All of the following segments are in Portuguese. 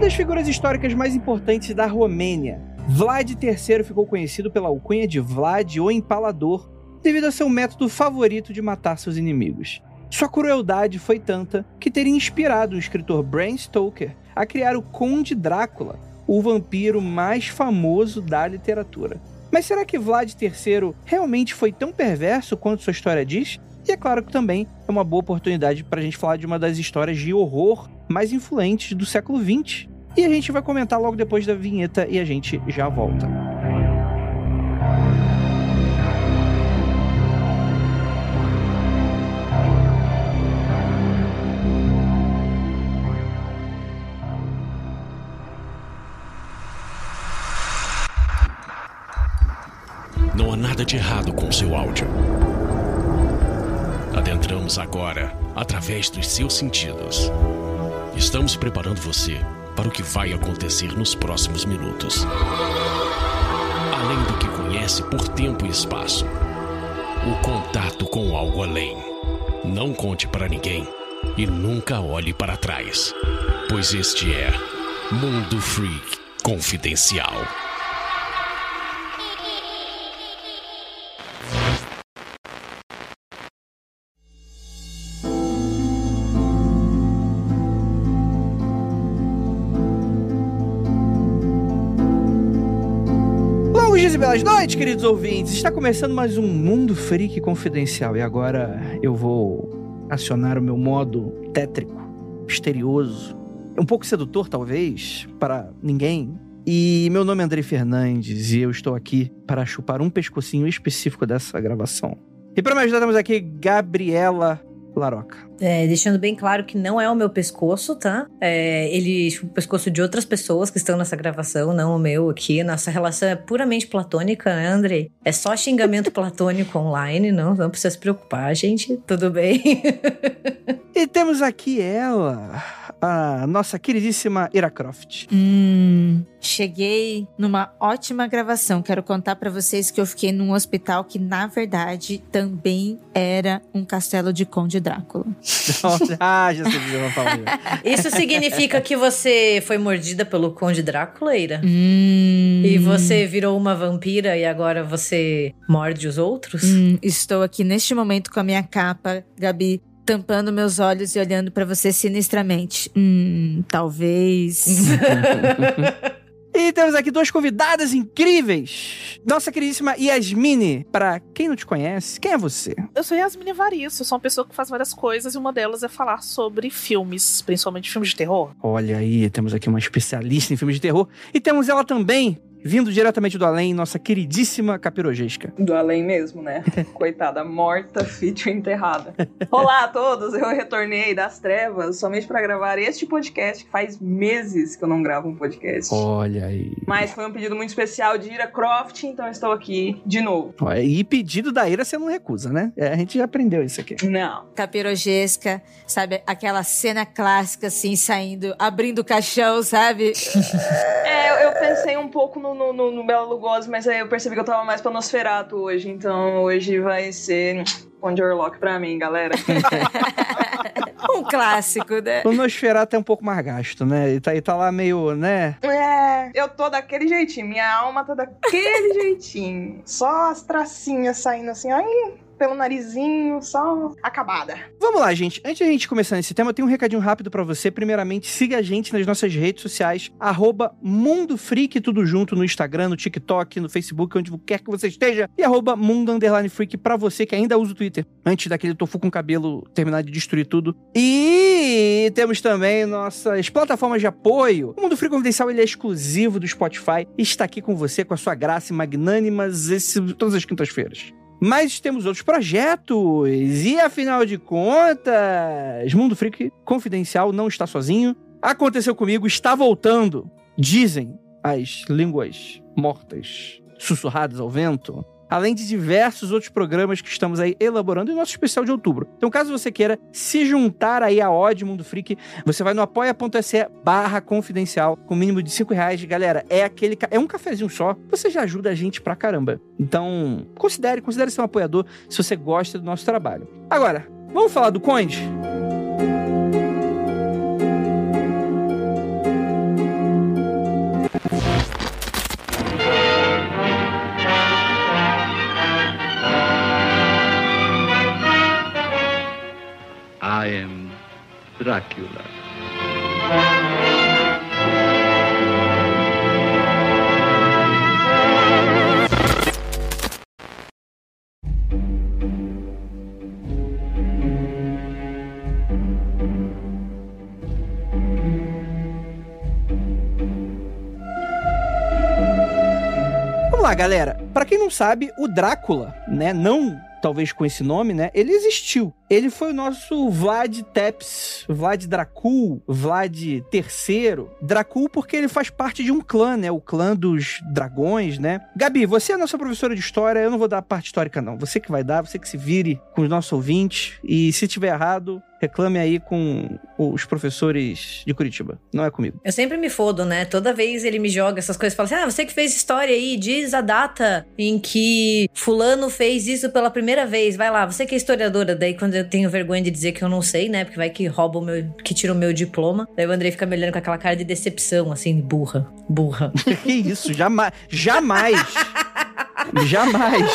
uma das figuras históricas mais importantes da Romênia. Vlad III ficou conhecido pela alcunha de Vlad o Empalador, devido a seu método favorito de matar seus inimigos. Sua crueldade foi tanta que teria inspirado o escritor Bram Stoker a criar o Conde Drácula, o vampiro mais famoso da literatura. Mas será que Vlad III realmente foi tão perverso quanto sua história diz? E é claro que também é uma boa oportunidade para a gente falar de uma das histórias de horror mais influentes do século XX. E a gente vai comentar logo depois da vinheta e a gente já volta. Não há nada de errado com seu áudio. Adentramos agora através dos seus sentidos. Estamos preparando você para o que vai acontecer nos próximos minutos. Além do que conhece por tempo e espaço, o contato com algo além. Não conte para ninguém e nunca olhe para trás, pois este é Mundo Freak Confidencial. Belas noites, queridos ouvintes. Está começando mais um Mundo Freak Confidencial e agora eu vou acionar o meu modo tétrico, misterioso, um pouco sedutor talvez para ninguém. E meu nome é Andrei Fernandes e eu estou aqui para chupar um pescocinho específico dessa gravação. E para me ajudar temos aqui Gabriela Laroca. É, deixando bem claro que não é o meu pescoço, tá? É, ele o pescoço de outras pessoas que estão nessa gravação, não o meu aqui. Nossa relação é puramente platônica, né, Andrei? É só xingamento platônico online, não, não precisa se preocupar, gente. Tudo bem. E temos aqui ela, a nossa queridíssima Ira Croft. Hum, cheguei numa ótima gravação. Quero contar pra vocês que eu fiquei num hospital que, na verdade, também era um castelo de Conde Drácula. ah, já sei o que. Isso significa que você foi mordida pelo Conde Drácula, Ira? Hum, E você virou uma vampira e agora você morde os outros? hum, estou aqui neste momento com a minha capa, Gabi, tampando meus olhos e olhando pra você sinistramente. Hum, talvez. E temos aqui duas convidadas incríveis. Nossa queridíssima Yasmine. Pra quem não te conhece, quem é você? Eu sou Yasmine Varisso, eu sou uma pessoa que faz várias coisas e uma delas é falar sobre filmes, principalmente filmes de terror. Olha aí, temos aqui uma especialista em filmes de terror. E temos ela também, vindo diretamente do além, nossa queridíssima Capirogesca. Do além mesmo, né? Coitada, morta, fítio enterrada. Olá a todos, eu retornei das trevas somente pra gravar este podcast, que faz meses que eu não gravo um podcast. Olha aí. Mas foi um pedido muito especial de Ira Croft, então estou aqui de novo. E pedido da Ira você não recusa, né? É, a gente já aprendeu isso aqui. Não. Capirogesca, sabe? Aquela cena clássica, assim, saindo, abrindo o caixão, sabe? É, eu- eu pensei um pouco no, no, no, no Bela Lugosi, mas aí eu percebi que eu tava mais pra Nosferato hoje, então hoje vai ser Onde Orlock pra mim, galera. um clássico, né? O Nosferatu é um pouco mais gasto, né? E tá, e tá lá meio, né? É, eu tô daquele jeitinho, minha alma tá daquele jeitinho. Só as tracinhas saindo assim, ai, pelo narizinho, só acabada. Vamos lá, gente. Antes de a gente começar nesse tema, eu tenho um recadinho rápido pra você. Primeiramente, siga a gente nas nossas redes sociais, arroba Mundo Freak, tudo junto, no Instagram, no TikTok, no Facebook, onde quer que você esteja. E arroba Mundo Underline Freak pra você que ainda usa o Twitter. Antes daquele tofu com cabelo terminar de destruir tudo. E temos também nossas plataformas de apoio. O Mundo Freak Confidencial ele é exclusivo do Spotify está aqui com você com a sua graça e magnânimas esse, todas as quintas-feiras. Mas temos outros projetos. E afinal de contas, Mundo Freak Confidencial não está sozinho. Aconteceu comigo, está voltando. Dizem as línguas mortas, sussurradas ao vento. Além de diversos outros programas que estamos aí elaborando em nosso especial de outubro. Então, caso você queira se juntar aí à Odd Mundo Freak, você vai no apoia.se barra confidencial, com mínimo de 5 reais. Galera, é aquele. É um cafezinho só. Você já ajuda a gente pra caramba. Então, considere, considere ser um apoiador se você gosta do nosso trabalho. Agora, vamos falar do Conde? Dracula. Vamos lá, galera. Pra quem não sabe, o Drácula, né, não talvez com esse nome, né, ele existiu. Ele foi o nosso Vlad Tepes, Vlad Dracul, Vlad III. Dracul porque ele faz parte de um clã, né? O clã dos dragões, né? Gabi, você é a nossa professora de história, eu não vou dar a parte histórica, não. Você que vai dar, você que se vire com os nossos ouvintes. E se tiver errado, reclame aí com os professores de Curitiba. Não é comigo. Eu sempre me fodo, né? Toda vez ele me joga essas coisas, fala assim: ah, você que fez história aí, diz a data em que Fulano fez isso pela primeira vez. Vai lá, você que é historiadora. Daí, quando eu tenho vergonha de dizer que eu não sei, né? Porque vai que rouba o meu. que tira o meu diploma. Daí o Andrei fica me olhando com aquela cara de decepção, assim, burra. Burra. que isso? Jamais. Jamais. Jamais.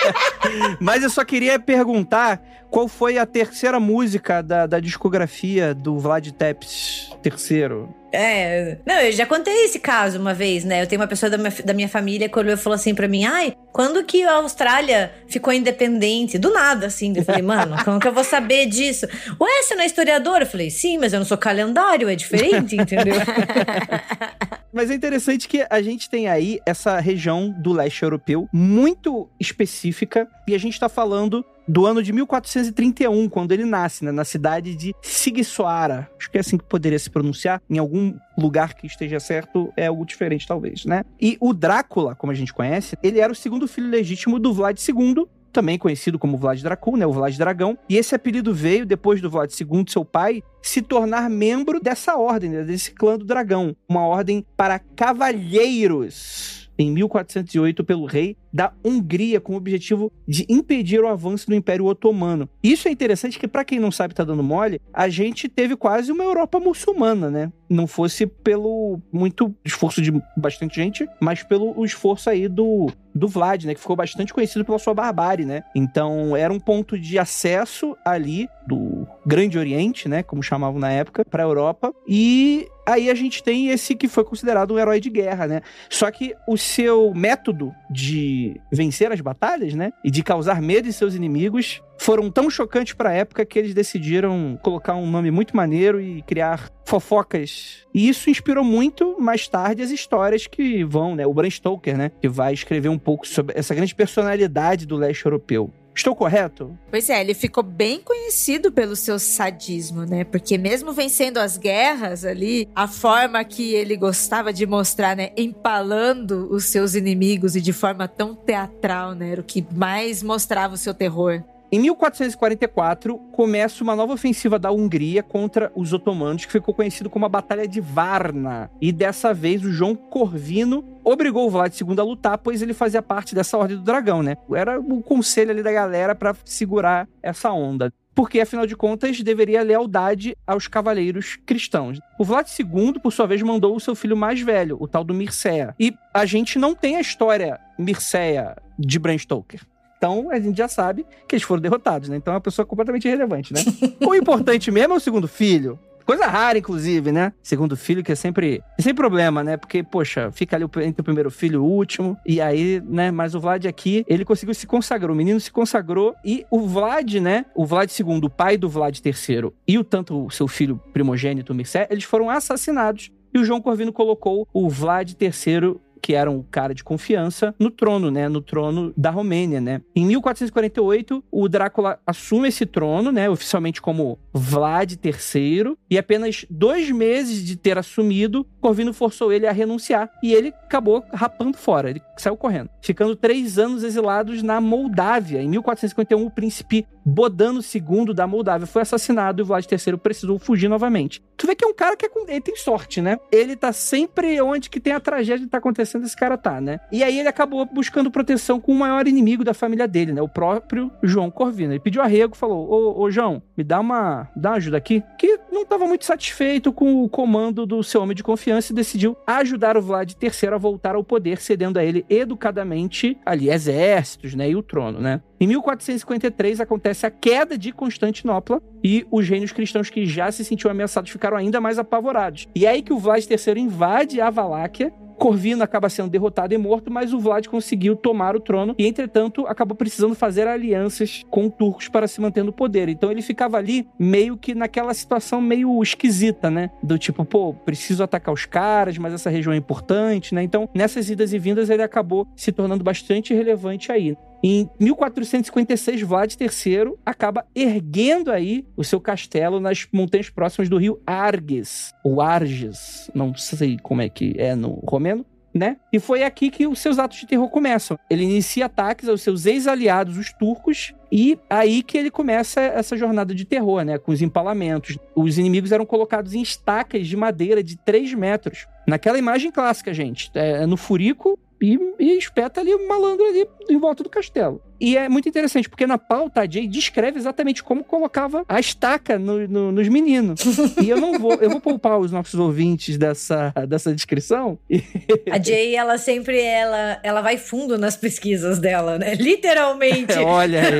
Mas eu só queria perguntar qual foi a terceira música da, da discografia do Vlad Tepes terceiro. É, não, eu já contei esse caso uma vez, né? Eu tenho uma pessoa da minha, da minha família que olhou e falou assim pra mim: ai, quando que a Austrália ficou independente? Do nada, assim. Eu falei, mano, como que eu vou saber disso? Ué, você não é historiador? Eu falei, sim, mas eu não sou calendário, é diferente, entendeu? Mas é interessante que a gente tem aí essa região do leste europeu muito específica e a gente tá falando do ano de 1431, quando ele nasce, né, na cidade de Sigsoara. Acho que é assim que poderia se pronunciar. Em algum lugar que esteja certo, é algo diferente, talvez, né? E o Drácula, como a gente conhece, ele era o segundo filho legítimo do Vlad II, também conhecido como Vlad Dracul, né, o Vlad Dragão. E esse apelido veio depois do Vlad II, seu pai, se tornar membro dessa ordem, né, desse clã do dragão, uma ordem para cavalheiros em 1408 pelo rei da Hungria com o objetivo de impedir o avanço do Império Otomano. Isso é interessante que para quem não sabe tá dando mole, a gente teve quase uma Europa muçulmana, né? Não fosse pelo muito esforço de bastante gente, mas pelo esforço aí do do Vlad, né, que ficou bastante conhecido pela sua barbárie, né? Então, era um ponto de acesso ali do Grande Oriente, né, como chamavam na época, para a Europa, e aí a gente tem esse que foi considerado um herói de guerra, né? Só que o seu método de vencer as batalhas, né, e de causar medo em seus inimigos foram tão chocantes para a época que eles decidiram colocar um nome muito maneiro e criar fofocas. E isso inspirou muito mais tarde as histórias que vão, né? O Bram Stoker, né? Que vai escrever um pouco sobre essa grande personalidade do leste europeu. Estou correto? Pois é, ele ficou bem conhecido pelo seu sadismo, né? Porque mesmo vencendo as guerras ali, a forma que ele gostava de mostrar, né? Empalando os seus inimigos e de forma tão teatral, né? Era o que mais mostrava o seu terror. Em 1444, começa uma nova ofensiva da Hungria contra os otomanos, que ficou conhecido como a Batalha de Varna. E dessa vez, o João Corvino obrigou o Vlad II a lutar, pois ele fazia parte dessa Ordem do Dragão, né? Era o conselho ali da galera para segurar essa onda porque afinal de contas deveria lealdade aos cavaleiros cristãos. O Vlad II, por sua vez, mandou o seu filho mais velho, o tal do Mircea. E a gente não tem a história Mircea de Bram Stoker. Então a gente já sabe que eles foram derrotados, né? Então é uma pessoa completamente irrelevante, né? o importante mesmo é o segundo filho. Coisa rara, inclusive, né? Segundo filho, que é sempre. É sempre problema, né? Porque, poxa, fica ali entre o primeiro filho e o último. E aí, né? Mas o Vlad aqui, ele conseguiu se consagrar. O menino se consagrou. E o Vlad, né? O Vlad II, o pai do Vlad III, e o tanto o seu filho primogênito, Mircea, eles foram assassinados. E o João Corvino colocou o Vlad III que era um cara de confiança, no trono, né? No trono da Romênia, né? Em 1448, o Drácula assume esse trono, né? Oficialmente como Vlad III. E apenas dois meses de ter assumido, Corvino forçou ele a renunciar. E ele acabou rapando fora. Ele saiu correndo. Ficando três anos exilados na Moldávia. Em 1451, o príncipe Bodano II da Moldávia foi assassinado e o Vlad III precisou fugir novamente. Tu vê que é um cara que é ele tem sorte, né? Ele tá sempre onde que tem a tragédia que tá acontecendo, esse cara tá, né? E aí ele acabou buscando proteção com o maior inimigo da família dele, né? O próprio João Corvino. Ele pediu arrego, falou: Ô, ô João, me dá uma, dá uma ajuda aqui. Que não estava muito satisfeito com o comando do seu homem de confiança e decidiu ajudar o Vlad III a voltar ao poder, cedendo a ele educadamente ali exércitos, né? E o trono, né? Em 1453 acontece a queda de Constantinopla e os reinos cristãos que já se sentiam ameaçados ficaram ainda mais apavorados. E é aí que o Vlad III invade a Valáquia Corvino acaba sendo derrotado e morto, mas o Vlad conseguiu tomar o trono e, entretanto, acabou precisando fazer alianças com turcos para se manter no poder. Então ele ficava ali meio que naquela situação meio esquisita, né? Do tipo, pô, preciso atacar os caras, mas essa região é importante, né? Então, nessas idas e vindas, ele acabou se tornando bastante relevante aí. Em 1456, Vlad III acaba erguendo aí o seu castelo nas montanhas próximas do rio Arges, ou Arges, não sei como é que é no romeno, né? E foi aqui que os seus atos de terror começam. Ele inicia ataques aos seus ex-aliados, os turcos, e aí que ele começa essa jornada de terror, né? Com os empalamentos. Os inimigos eram colocados em estacas de madeira de 3 metros. Naquela imagem clássica, gente. É, no furico, e, e espeta ali o malandro ali em volta do castelo. E é muito interessante, porque na pauta a Jay descreve exatamente como colocava a estaca no, no, nos meninos. e eu não vou, eu vou poupar os nossos ouvintes dessa, dessa descrição. a Jay, ela sempre, ela, ela vai fundo nas pesquisas dela, né? Literalmente. Olha aí.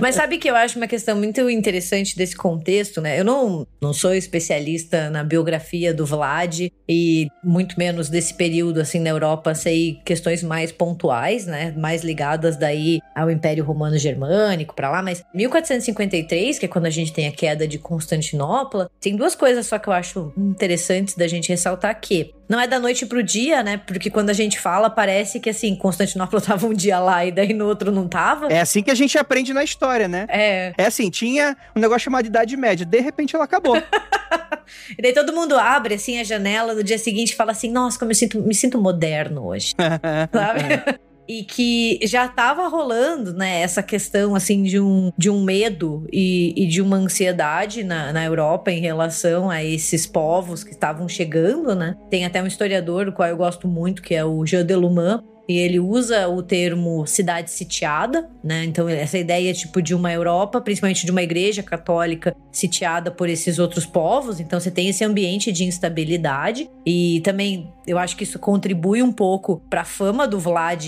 Mas sabe que eu acho uma questão muito interessante desse contexto, né? Eu não, não sou especialista na biografia do Vlad e muito menos desse período, assim, na Europa, sei questões mais pontuais, né? Mais ligadas daí ao Império Romano Germânico para lá, mas 1453, que é quando a gente tem a queda de Constantinopla, tem duas coisas só que eu acho interessantes da gente ressaltar aqui. Não é da noite pro dia, né? Porque quando a gente fala, parece que assim, Constantinopla tava um dia lá e daí no outro não tava. É assim que a gente aprende na história, né? É. É assim, tinha um negócio chamado Idade Média, de repente ela acabou. e daí todo mundo abre assim a janela no dia seguinte e fala assim: Nossa, como eu sinto, me sinto moderno hoje. Sabe? E que já estava rolando, né, essa questão, assim, de um, de um medo e, e de uma ansiedade na, na Europa em relação a esses povos que estavam chegando, né. Tem até um historiador, do qual eu gosto muito, que é o Jean Deluman, e ele usa o termo cidade sitiada, né? Então, essa ideia tipo de uma Europa, principalmente de uma igreja católica sitiada por esses outros povos. Então, você tem esse ambiente de instabilidade e também eu acho que isso contribui um pouco para a fama do Vlad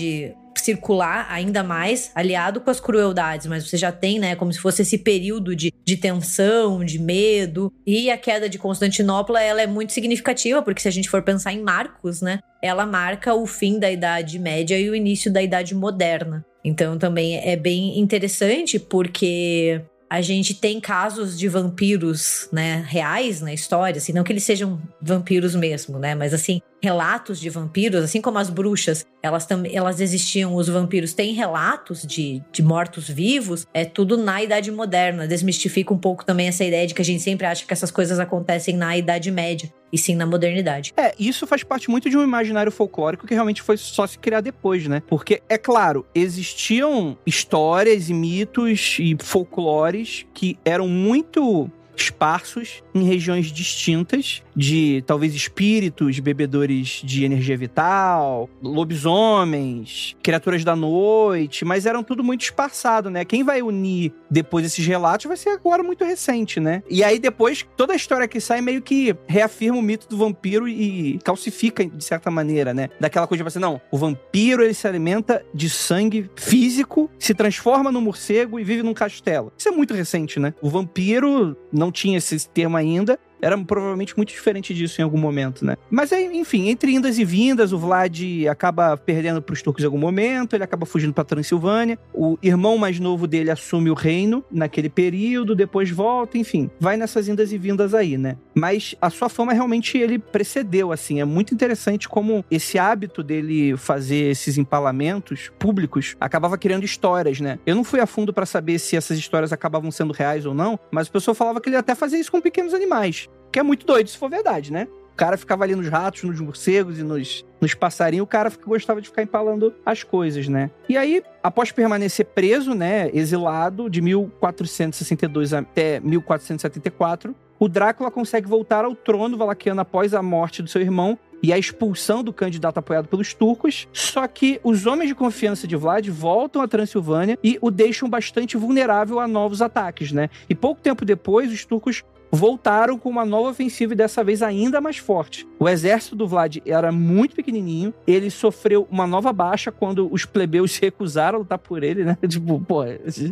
circular ainda mais, aliado com as crueldades, mas você já tem, né, como se fosse esse período de, de tensão, de medo. E a queda de Constantinopla, ela é muito significativa, porque se a gente for pensar em marcos, né, ela marca o fim da Idade Média e o início da Idade Moderna. Então também é bem interessante porque a gente tem casos de vampiros, né, reais na história, assim, não que eles sejam vampiros mesmo, né, mas assim, relatos de vampiros, assim como as bruxas, elas elas existiam, os vampiros têm relatos de, de mortos-vivos, é tudo na Idade Moderna. Desmistifica um pouco também essa ideia de que a gente sempre acha que essas coisas acontecem na Idade Média e sim na modernidade. É, isso faz parte muito de um imaginário folclórico que realmente foi só se criar depois, né? Porque, é claro, existiam histórias e mitos e folclores que eram muito esparsos em regiões distintas de talvez espíritos, bebedores de energia vital, lobisomens, criaturas da noite, mas eram tudo muito espaçado, né? Quem vai unir depois esses relatos vai ser agora muito recente, né? E aí depois toda a história que sai meio que reafirma o mito do vampiro e calcifica de certa maneira, né? Daquela coisa de você não, o vampiro ele se alimenta de sangue físico, se transforma no morcego e vive num castelo. Isso é muito recente, né? O vampiro não tinha esse termo ainda era provavelmente muito diferente disso em algum momento, né? Mas, enfim, entre indas e vindas, o Vlad acaba perdendo para os turcos em algum momento, ele acaba fugindo para Transilvânia. O irmão mais novo dele assume o reino naquele período, depois volta, enfim, vai nessas indas e vindas aí, né? Mas a sua fama realmente ele precedeu, assim. É muito interessante como esse hábito dele fazer esses empalamentos públicos acabava criando histórias, né? Eu não fui a fundo para saber se essas histórias acabavam sendo reais ou não, mas o pessoal falava que ele até fazia isso com pequenos animais. Que é muito doido, se for verdade, né? O cara ficava ali nos ratos, nos morcegos e nos, nos passarinhos, o cara gostava de ficar empalando as coisas, né? E aí, após permanecer preso, né, exilado de 1462 até 1474, o Drácula consegue voltar ao trono valaquiano após a morte do seu irmão e a expulsão do candidato apoiado pelos turcos. Só que os homens de confiança de Vlad voltam à Transilvânia e o deixam bastante vulnerável a novos ataques, né? E pouco tempo depois, os turcos voltaram com uma nova ofensiva e dessa vez ainda mais forte. O exército do Vlad era muito pequenininho, ele sofreu uma nova baixa quando os plebeus se recusaram a lutar por ele, né? Tipo, pô,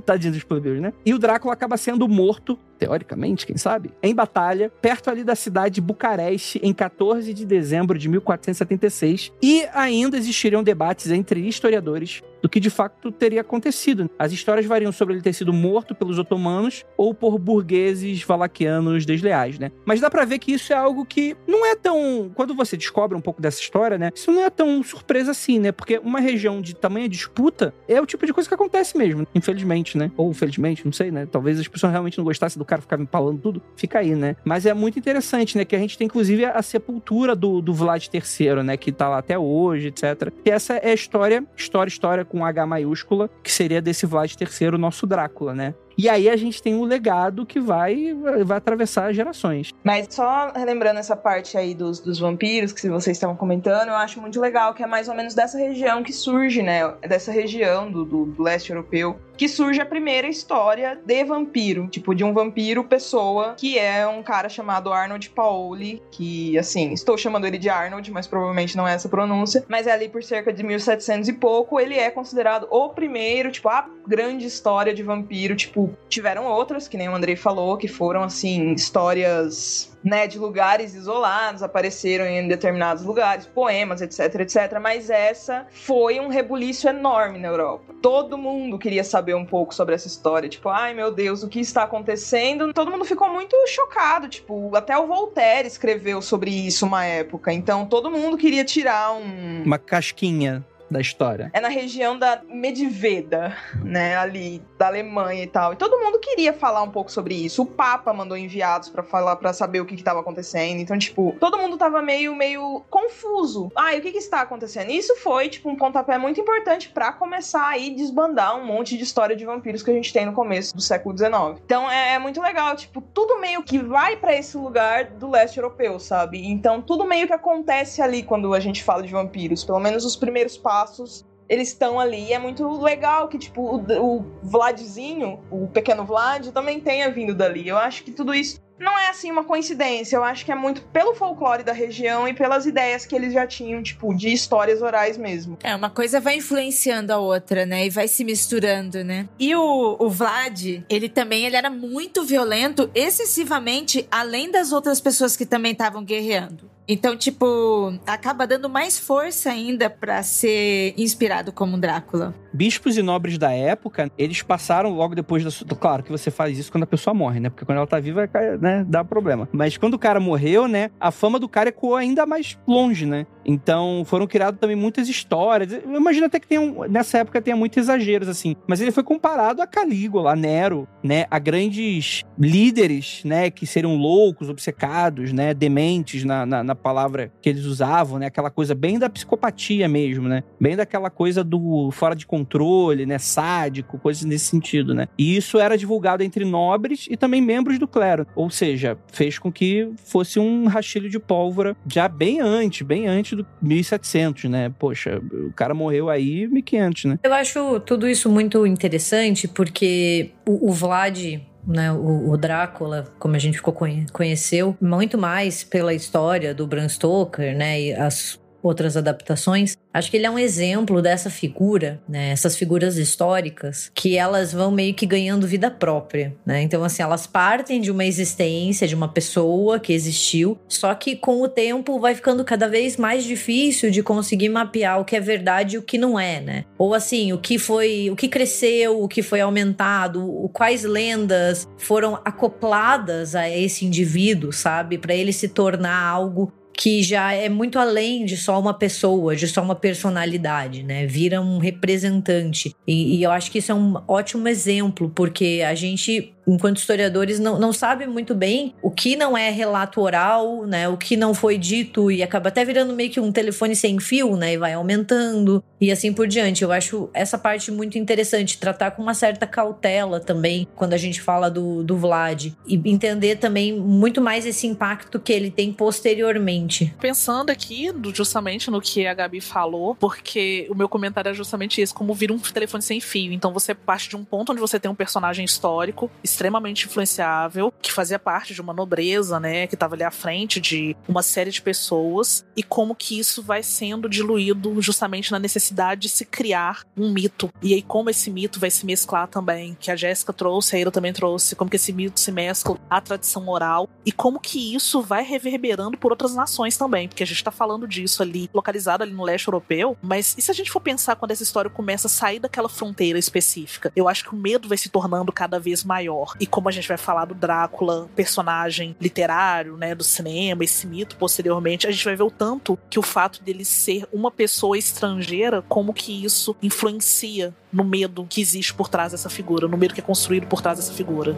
tadinho dos plebeus, né? E o Drácula acaba sendo morto teoricamente, quem sabe, em batalha, perto ali da cidade de Bucareste, em 14 de dezembro de 1476, e ainda existiriam debates entre historiadores do que de fato teria acontecido. As histórias variam sobre ele ter sido morto pelos otomanos ou por burgueses valaquianos desleais, né? Mas dá para ver que isso é algo que não é tão, quando você descobre um pouco dessa história, né? Isso não é tão surpresa assim, né? Porque uma região de tamanha disputa é o tipo de coisa que acontece mesmo, infelizmente, né? Ou felizmente, não sei, né? Talvez as pessoas realmente não gostassem do cara ficava empalando tudo, fica aí, né? Mas é muito interessante, né? Que a gente tem, inclusive, a sepultura do, do Vlad III, né? Que tá lá até hoje, etc. E essa é a história, história, história com H maiúscula, que seria desse Vlad III, nosso Drácula, né? E aí a gente tem um legado que vai, vai atravessar gerações. Mas só relembrando essa parte aí dos, dos vampiros que vocês estavam comentando, eu acho muito legal que é mais ou menos dessa região que surge, né? Dessa região do, do, do leste europeu que surge a primeira história de vampiro, tipo de um vampiro pessoa, que é um cara chamado Arnold Paoli, que assim, estou chamando ele de Arnold, mas provavelmente não é essa pronúncia, mas é ali por cerca de 1700 e pouco, ele é considerado o primeiro, tipo, a grande história de vampiro, tipo, tiveram outras, que nem o Andrei falou, que foram assim, histórias né, de lugares isolados, apareceram em determinados lugares, poemas, etc, etc. Mas essa foi um rebuliço enorme na Europa. Todo mundo queria saber um pouco sobre essa história. Tipo, ai meu Deus, o que está acontecendo? Todo mundo ficou muito chocado. Tipo, até o Voltaire escreveu sobre isso uma época. Então todo mundo queria tirar um. Uma casquinha da história. É na região da Medveda, né, ali da Alemanha e tal. E todo mundo queria falar um pouco sobre isso. O Papa mandou enviados para falar, para saber o que estava acontecendo. Então, tipo, todo mundo tava meio meio confuso. Ah, o que, que está acontecendo? E isso foi tipo um pontapé muito importante para começar aí desbandar um monte de história de vampiros que a gente tem no começo do século XIX. Então, é, é muito legal, tipo, tudo meio que vai para esse lugar do leste europeu, sabe? Então, tudo meio que acontece ali quando a gente fala de vampiros, pelo menos os primeiros passos passos eles estão ali. E é muito legal que, tipo, o, o Vladzinho, o pequeno Vlad, também tenha vindo dali. Eu acho que tudo isso não é assim uma coincidência. Eu acho que é muito pelo folclore da região e pelas ideias que eles já tinham, tipo, de histórias orais mesmo. É, uma coisa vai influenciando a outra, né? E vai se misturando, né? E o, o Vlad, ele também ele era muito violento, excessivamente, além das outras pessoas que também estavam guerreando. Então, tipo, acaba dando mais força ainda para ser inspirado como Drácula. Bispos e nobres da época, eles passaram logo depois da. Claro que você faz isso quando a pessoa morre, né? Porque quando ela tá viva, né, dá problema. Mas quando o cara morreu, né, a fama do cara ecoou ainda mais longe, né? Então foram criadas também muitas histórias. Eu imagino até que tenha nessa época tenha muitos exageros, assim. Mas ele foi comparado a Calígula, a Nero, né? A grandes líderes, né? Que seriam loucos, obcecados, né? Dementes na, na, na palavra que eles usavam, né? Aquela coisa bem da psicopatia mesmo, né? Bem daquela coisa do fora de controle, né? Sádico, coisas nesse sentido, né? E isso era divulgado entre nobres e também membros do clero. Ou seja, fez com que fosse um rachilho de pólvora já bem antes, bem antes do 1700, né? Poxa, o cara morreu aí 1500, né? Eu acho tudo isso muito interessante porque o, o Vlad né, o, o, Drácula, como a gente ficou conhe conheceu, muito mais pela história do Bram Stoker, né, e as outras adaptações, Acho que ele é um exemplo dessa figura, né? Essas figuras históricas que elas vão meio que ganhando vida própria, né? Então, assim, elas partem de uma existência, de uma pessoa que existiu, só que com o tempo vai ficando cada vez mais difícil de conseguir mapear o que é verdade e o que não é, né? Ou assim, o que foi, o que cresceu, o que foi aumentado, quais lendas foram acopladas a esse indivíduo, sabe? Para ele se tornar algo que já é muito além de só uma pessoa, de só uma personalidade, né? Vira um representante. E, e eu acho que isso é um ótimo exemplo, porque a gente enquanto historiadores, não, não sabe muito bem o que não é relato oral, né? O que não foi dito e acaba até virando meio que um telefone sem fio, né? E vai aumentando e assim por diante. Eu acho essa parte muito interessante, tratar com uma certa cautela também quando a gente fala do, do Vlad e entender também muito mais esse impacto que ele tem posteriormente. Pensando aqui justamente no que a Gabi falou, porque o meu comentário é justamente isso, como vira um telefone sem fio. Então você parte de um ponto onde você tem um personagem histórico, extremamente influenciável, que fazia parte de uma nobreza, né, que estava ali à frente de uma série de pessoas e como que isso vai sendo diluído justamente na necessidade de se criar um mito. E aí como esse mito vai se mesclar também, que a Jéssica trouxe, a Ira também trouxe, como que esse mito se mescla à tradição oral e como que isso vai reverberando por outras nações também, porque a gente está falando disso ali, localizado ali no leste europeu, mas e se a gente for pensar quando essa história começa a sair daquela fronteira específica? Eu acho que o medo vai se tornando cada vez maior. E como a gente vai falar do Drácula, personagem literário, né, do cinema, esse mito posteriormente, a gente vai ver o tanto que o fato dele ser uma pessoa estrangeira, como que isso influencia no medo que existe por trás dessa figura, no medo que é construído por trás dessa figura.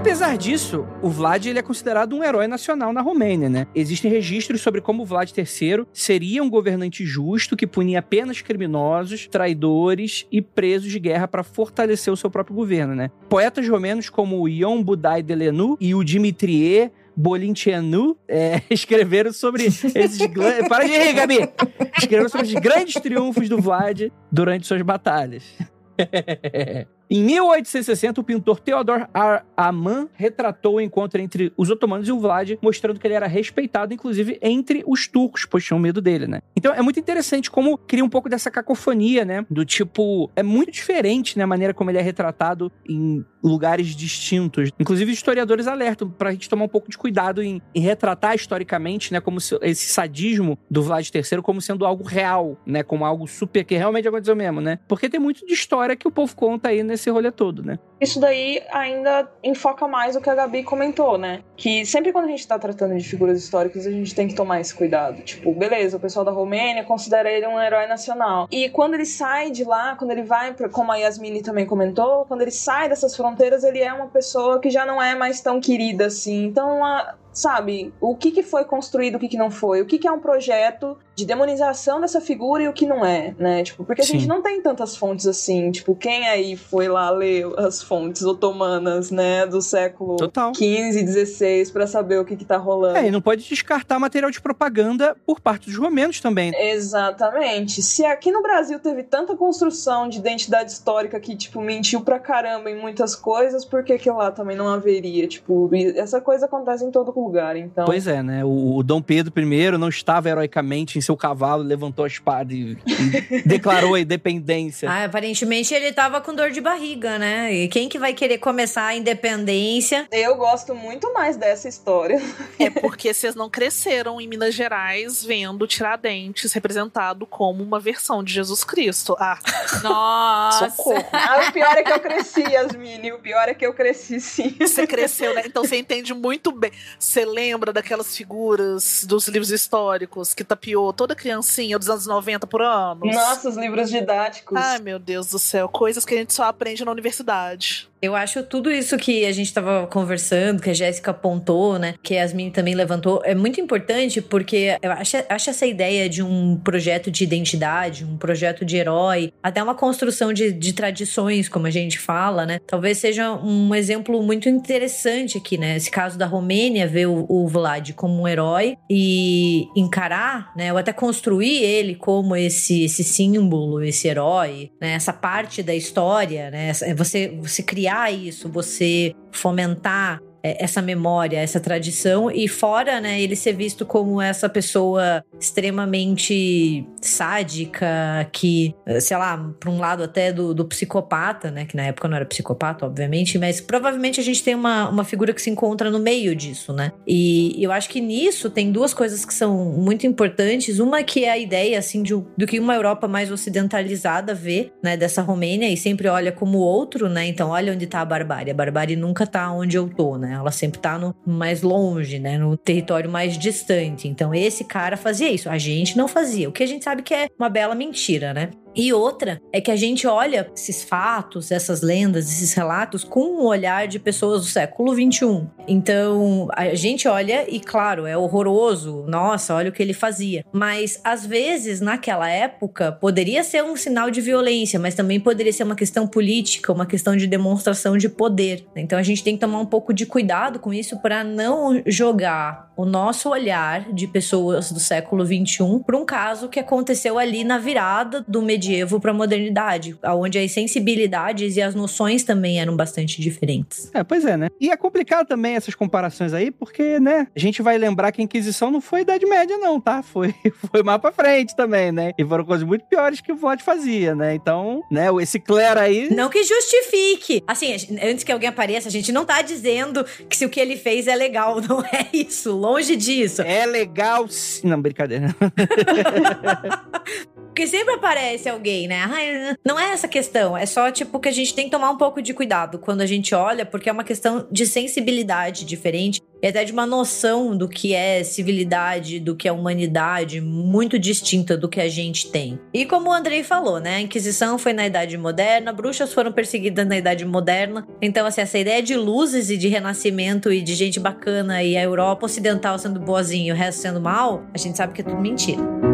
Apesar disso, o Vlad ele é considerado um herói nacional na Romênia, né? Existem registros sobre como o Vlad III seria um governante justo que punia apenas criminosos, traidores e presos de guerra para fortalecer o seu próprio governo, né? Poetas romenos como o Ion Budai de Lenu e o Dimitrie Bolintianu é, escreveram sobre esses. Para de rir, Gabi! Escreveram sobre os grandes triunfos do Vlad durante suas batalhas. Em 1860, o pintor Theodor R. Aman retratou o encontro entre os otomanos e o Vlad, mostrando que ele era respeitado, inclusive, entre os turcos, pois tinham medo dele, né? Então é muito interessante como cria um pouco dessa cacofonia, né? Do tipo, é muito diferente, né? A maneira como ele é retratado em lugares distintos. Inclusive, historiadores alertam pra gente tomar um pouco de cuidado em, em retratar historicamente, né? Como se, esse sadismo do Vlad III como sendo algo real, né? Como algo super que realmente aconteceu mesmo, né? Porque tem muito de história que o povo conta aí nesse rolê todo, né? Isso daí ainda enfoca mais o que a Gabi comentou, né? Que sempre quando a gente tá tratando de figuras históricas, a gente tem que tomar esse cuidado. Tipo, beleza, o pessoal da Romênia considera ele um herói nacional. E quando ele sai de lá, quando ele vai, pra, como a Yasmini também comentou, quando ele sai dessas fronteiras, ele é uma pessoa que já não é mais tão querida assim. Então, a, sabe, o que, que foi construído, o que, que não foi, o que, que é um projeto de demonização dessa figura e o que não é, né? Tipo, porque a Sim. gente não tem tantas fontes assim, tipo, quem aí foi lá ler as fontes otomanas, né, do século Total. 15, 16 para saber o que que tá rolando. É, e não pode descartar material de propaganda por parte dos romenos também. Exatamente. Se aqui no Brasil teve tanta construção de identidade histórica que, tipo, mentiu pra caramba em muitas coisas, por que que lá também não haveria? Tipo, essa coisa acontece em todo lugar, então... Pois é, né? O, o Dom Pedro I não estava heroicamente em seu cavalo, levantou a espada e, e declarou a independência. Ah, aparentemente ele tava com dor de barriga, né? E quem que vai querer começar a independência? Eu gosto muito mais dessa história. É porque vocês não cresceram em Minas Gerais vendo Tiradentes representado como uma versão de Jesus Cristo. Ah, nossa! Socorro. Ah, o pior é que eu cresci, Yasmini. O pior é que eu cresci, sim. Você cresceu, né? Então você entende muito bem. Você lembra daquelas figuras dos livros históricos que tapiou toda criancinha dos anos 90 por ano? Nossa, os livros didáticos. Ai, meu Deus do céu. Coisas que a gente só aprende na universidade. much. Eu acho tudo isso que a gente estava conversando, que a Jéssica apontou, né? Que a Yasmin também levantou, é muito importante porque eu acho, acho essa ideia de um projeto de identidade, um projeto de herói, até uma construção de, de tradições, como a gente fala, né? Talvez seja um exemplo muito interessante aqui, né? Esse caso da Romênia, ver o, o Vlad como um herói e encarar, né? Ou até construir ele como esse, esse símbolo, esse herói, né? Essa parte da história, né? Você, você criar criar isso, você fomentar essa memória, essa tradição, e fora, né, ele ser visto como essa pessoa extremamente sádica, que, sei lá, para um lado até do, do, psicopata, né, que na época não era psicopata, obviamente, mas provavelmente a gente tem uma, uma figura que se encontra no meio disso, né, e eu acho que nisso tem duas coisas que são muito importantes, uma que é a ideia, assim, de, do que uma Europa mais ocidentalizada vê, né, dessa Romênia, e sempre olha como outro, né, então olha onde tá a barbárie, a barbárie nunca tá onde eu tô, né, né? Ela sempre tá no mais longe, né? No território mais distante. Então esse cara fazia isso. A gente não fazia. O que a gente sabe que é uma bela mentira, né? E outra é que a gente olha esses fatos, essas lendas, esses relatos com um olhar de pessoas do século 21. Então, a gente olha e, claro, é horroroso. Nossa, olha o que ele fazia. Mas, às vezes, naquela época, poderia ser um sinal de violência, mas também poderia ser uma questão política, uma questão de demonstração de poder. Então, a gente tem que tomar um pouco de cuidado com isso para não jogar o nosso olhar de pessoas do século XXI para um caso que aconteceu ali na virada do medievo para a modernidade, onde as sensibilidades e as noções também eram bastante diferentes. É, pois é, né? E é complicado também essas comparações aí, porque, né, a gente vai lembrar que a Inquisição não foi Idade Média, não, tá? Foi, foi mais pra frente também, né? E foram coisas muito piores que o Vlad fazia, né? Então, né, esse clero aí. Não que justifique. Assim, antes que alguém apareça, a gente não tá dizendo que se o que ele fez é legal, não é isso. Longe disso. É legal. Não, brincadeira. Porque sempre aparece alguém, né? Não é essa questão. É só, tipo, que a gente tem que tomar um pouco de cuidado quando a gente olha, porque é uma questão de sensibilidade diferente e até de uma noção do que é civilidade, do que é humanidade, muito distinta do que a gente tem. E como o Andrei falou, né? A Inquisição foi na Idade Moderna, bruxas foram perseguidas na Idade Moderna. Então, assim, essa ideia de luzes e de renascimento e de gente bacana e a Europa Ocidental sendo boazinha e o resto sendo mal, a gente sabe que é tudo mentira.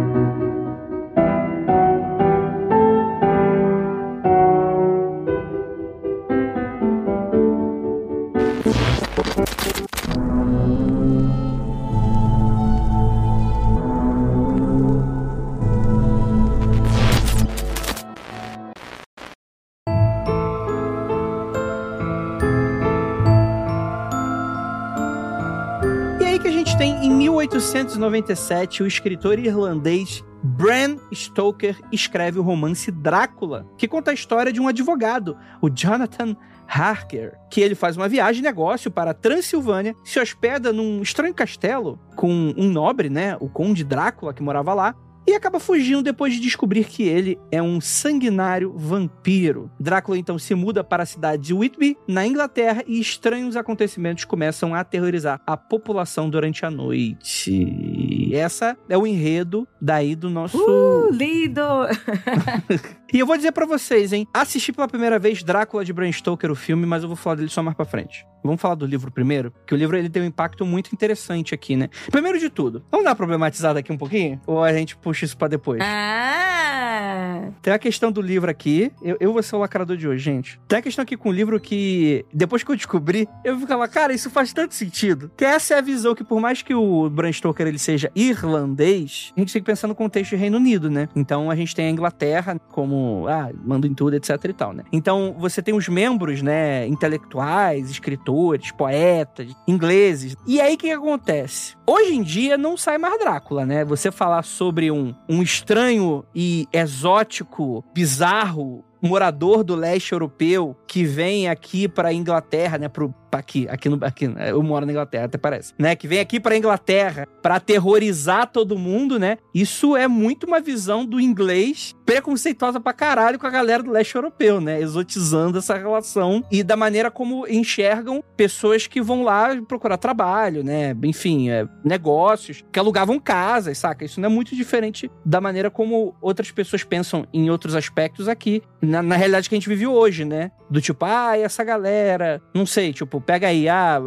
1897 o escritor irlandês Bram Stoker escreve o romance Drácula, que conta a história de um advogado, o Jonathan Harker, que ele faz uma viagem de negócio para a Transilvânia, se hospeda num estranho castelo com um nobre, né, o Conde Drácula, que morava lá, e acaba fugindo depois de descobrir que ele é um sanguinário vampiro. Drácula então se muda para a cidade de Whitby, na Inglaterra, e estranhos acontecimentos começam a aterrorizar a população durante a noite. Essa é o enredo daí do nosso. Uh, lindo! e eu vou dizer para vocês, hein? Assisti pela primeira vez Drácula de Bram Stoker, o filme, mas eu vou falar dele só mais pra frente. Vamos falar do livro primeiro? Que o livro ele tem um impacto muito interessante aqui, né? Primeiro de tudo, vamos dar uma problematizada aqui um pouquinho? Ou a gente puxa isso pra depois? Ah! Tem a questão do livro aqui. Eu, eu vou ser o lacrador de hoje, gente. Tem a questão aqui com o livro que, depois que eu descobri, eu ficava, cara, isso faz tanto sentido. Que essa é a visão que, por mais que o Bram Stoker ele seja irlandês, a gente tem que pensar no contexto de Reino Unido, né? Então a gente tem a Inglaterra como, ah, manda em tudo, etc e tal, né? Então você tem os membros, né, intelectuais, escritores, poetas, ingleses. E aí o que, que acontece? Hoje em dia não sai mais Drácula, né? Você falar sobre um, um estranho e exótico, bizarro morador do leste europeu que vem aqui para Inglaterra, né, pro aqui, aqui no aqui, eu moro na Inglaterra, até parece, né, que vem aqui para Inglaterra para aterrorizar todo mundo, né? Isso é muito uma visão do inglês preconceituosa pra caralho com a galera do leste europeu, né? Exotizando essa relação e da maneira como enxergam pessoas que vão lá procurar trabalho, né? Enfim, é, negócios, que alugavam casas, saca? Isso não é muito diferente da maneira como outras pessoas pensam em outros aspectos aqui, na, na realidade que a gente vive hoje, né? Do tipo, ah, essa galera, não sei, tipo, pega aí, ah,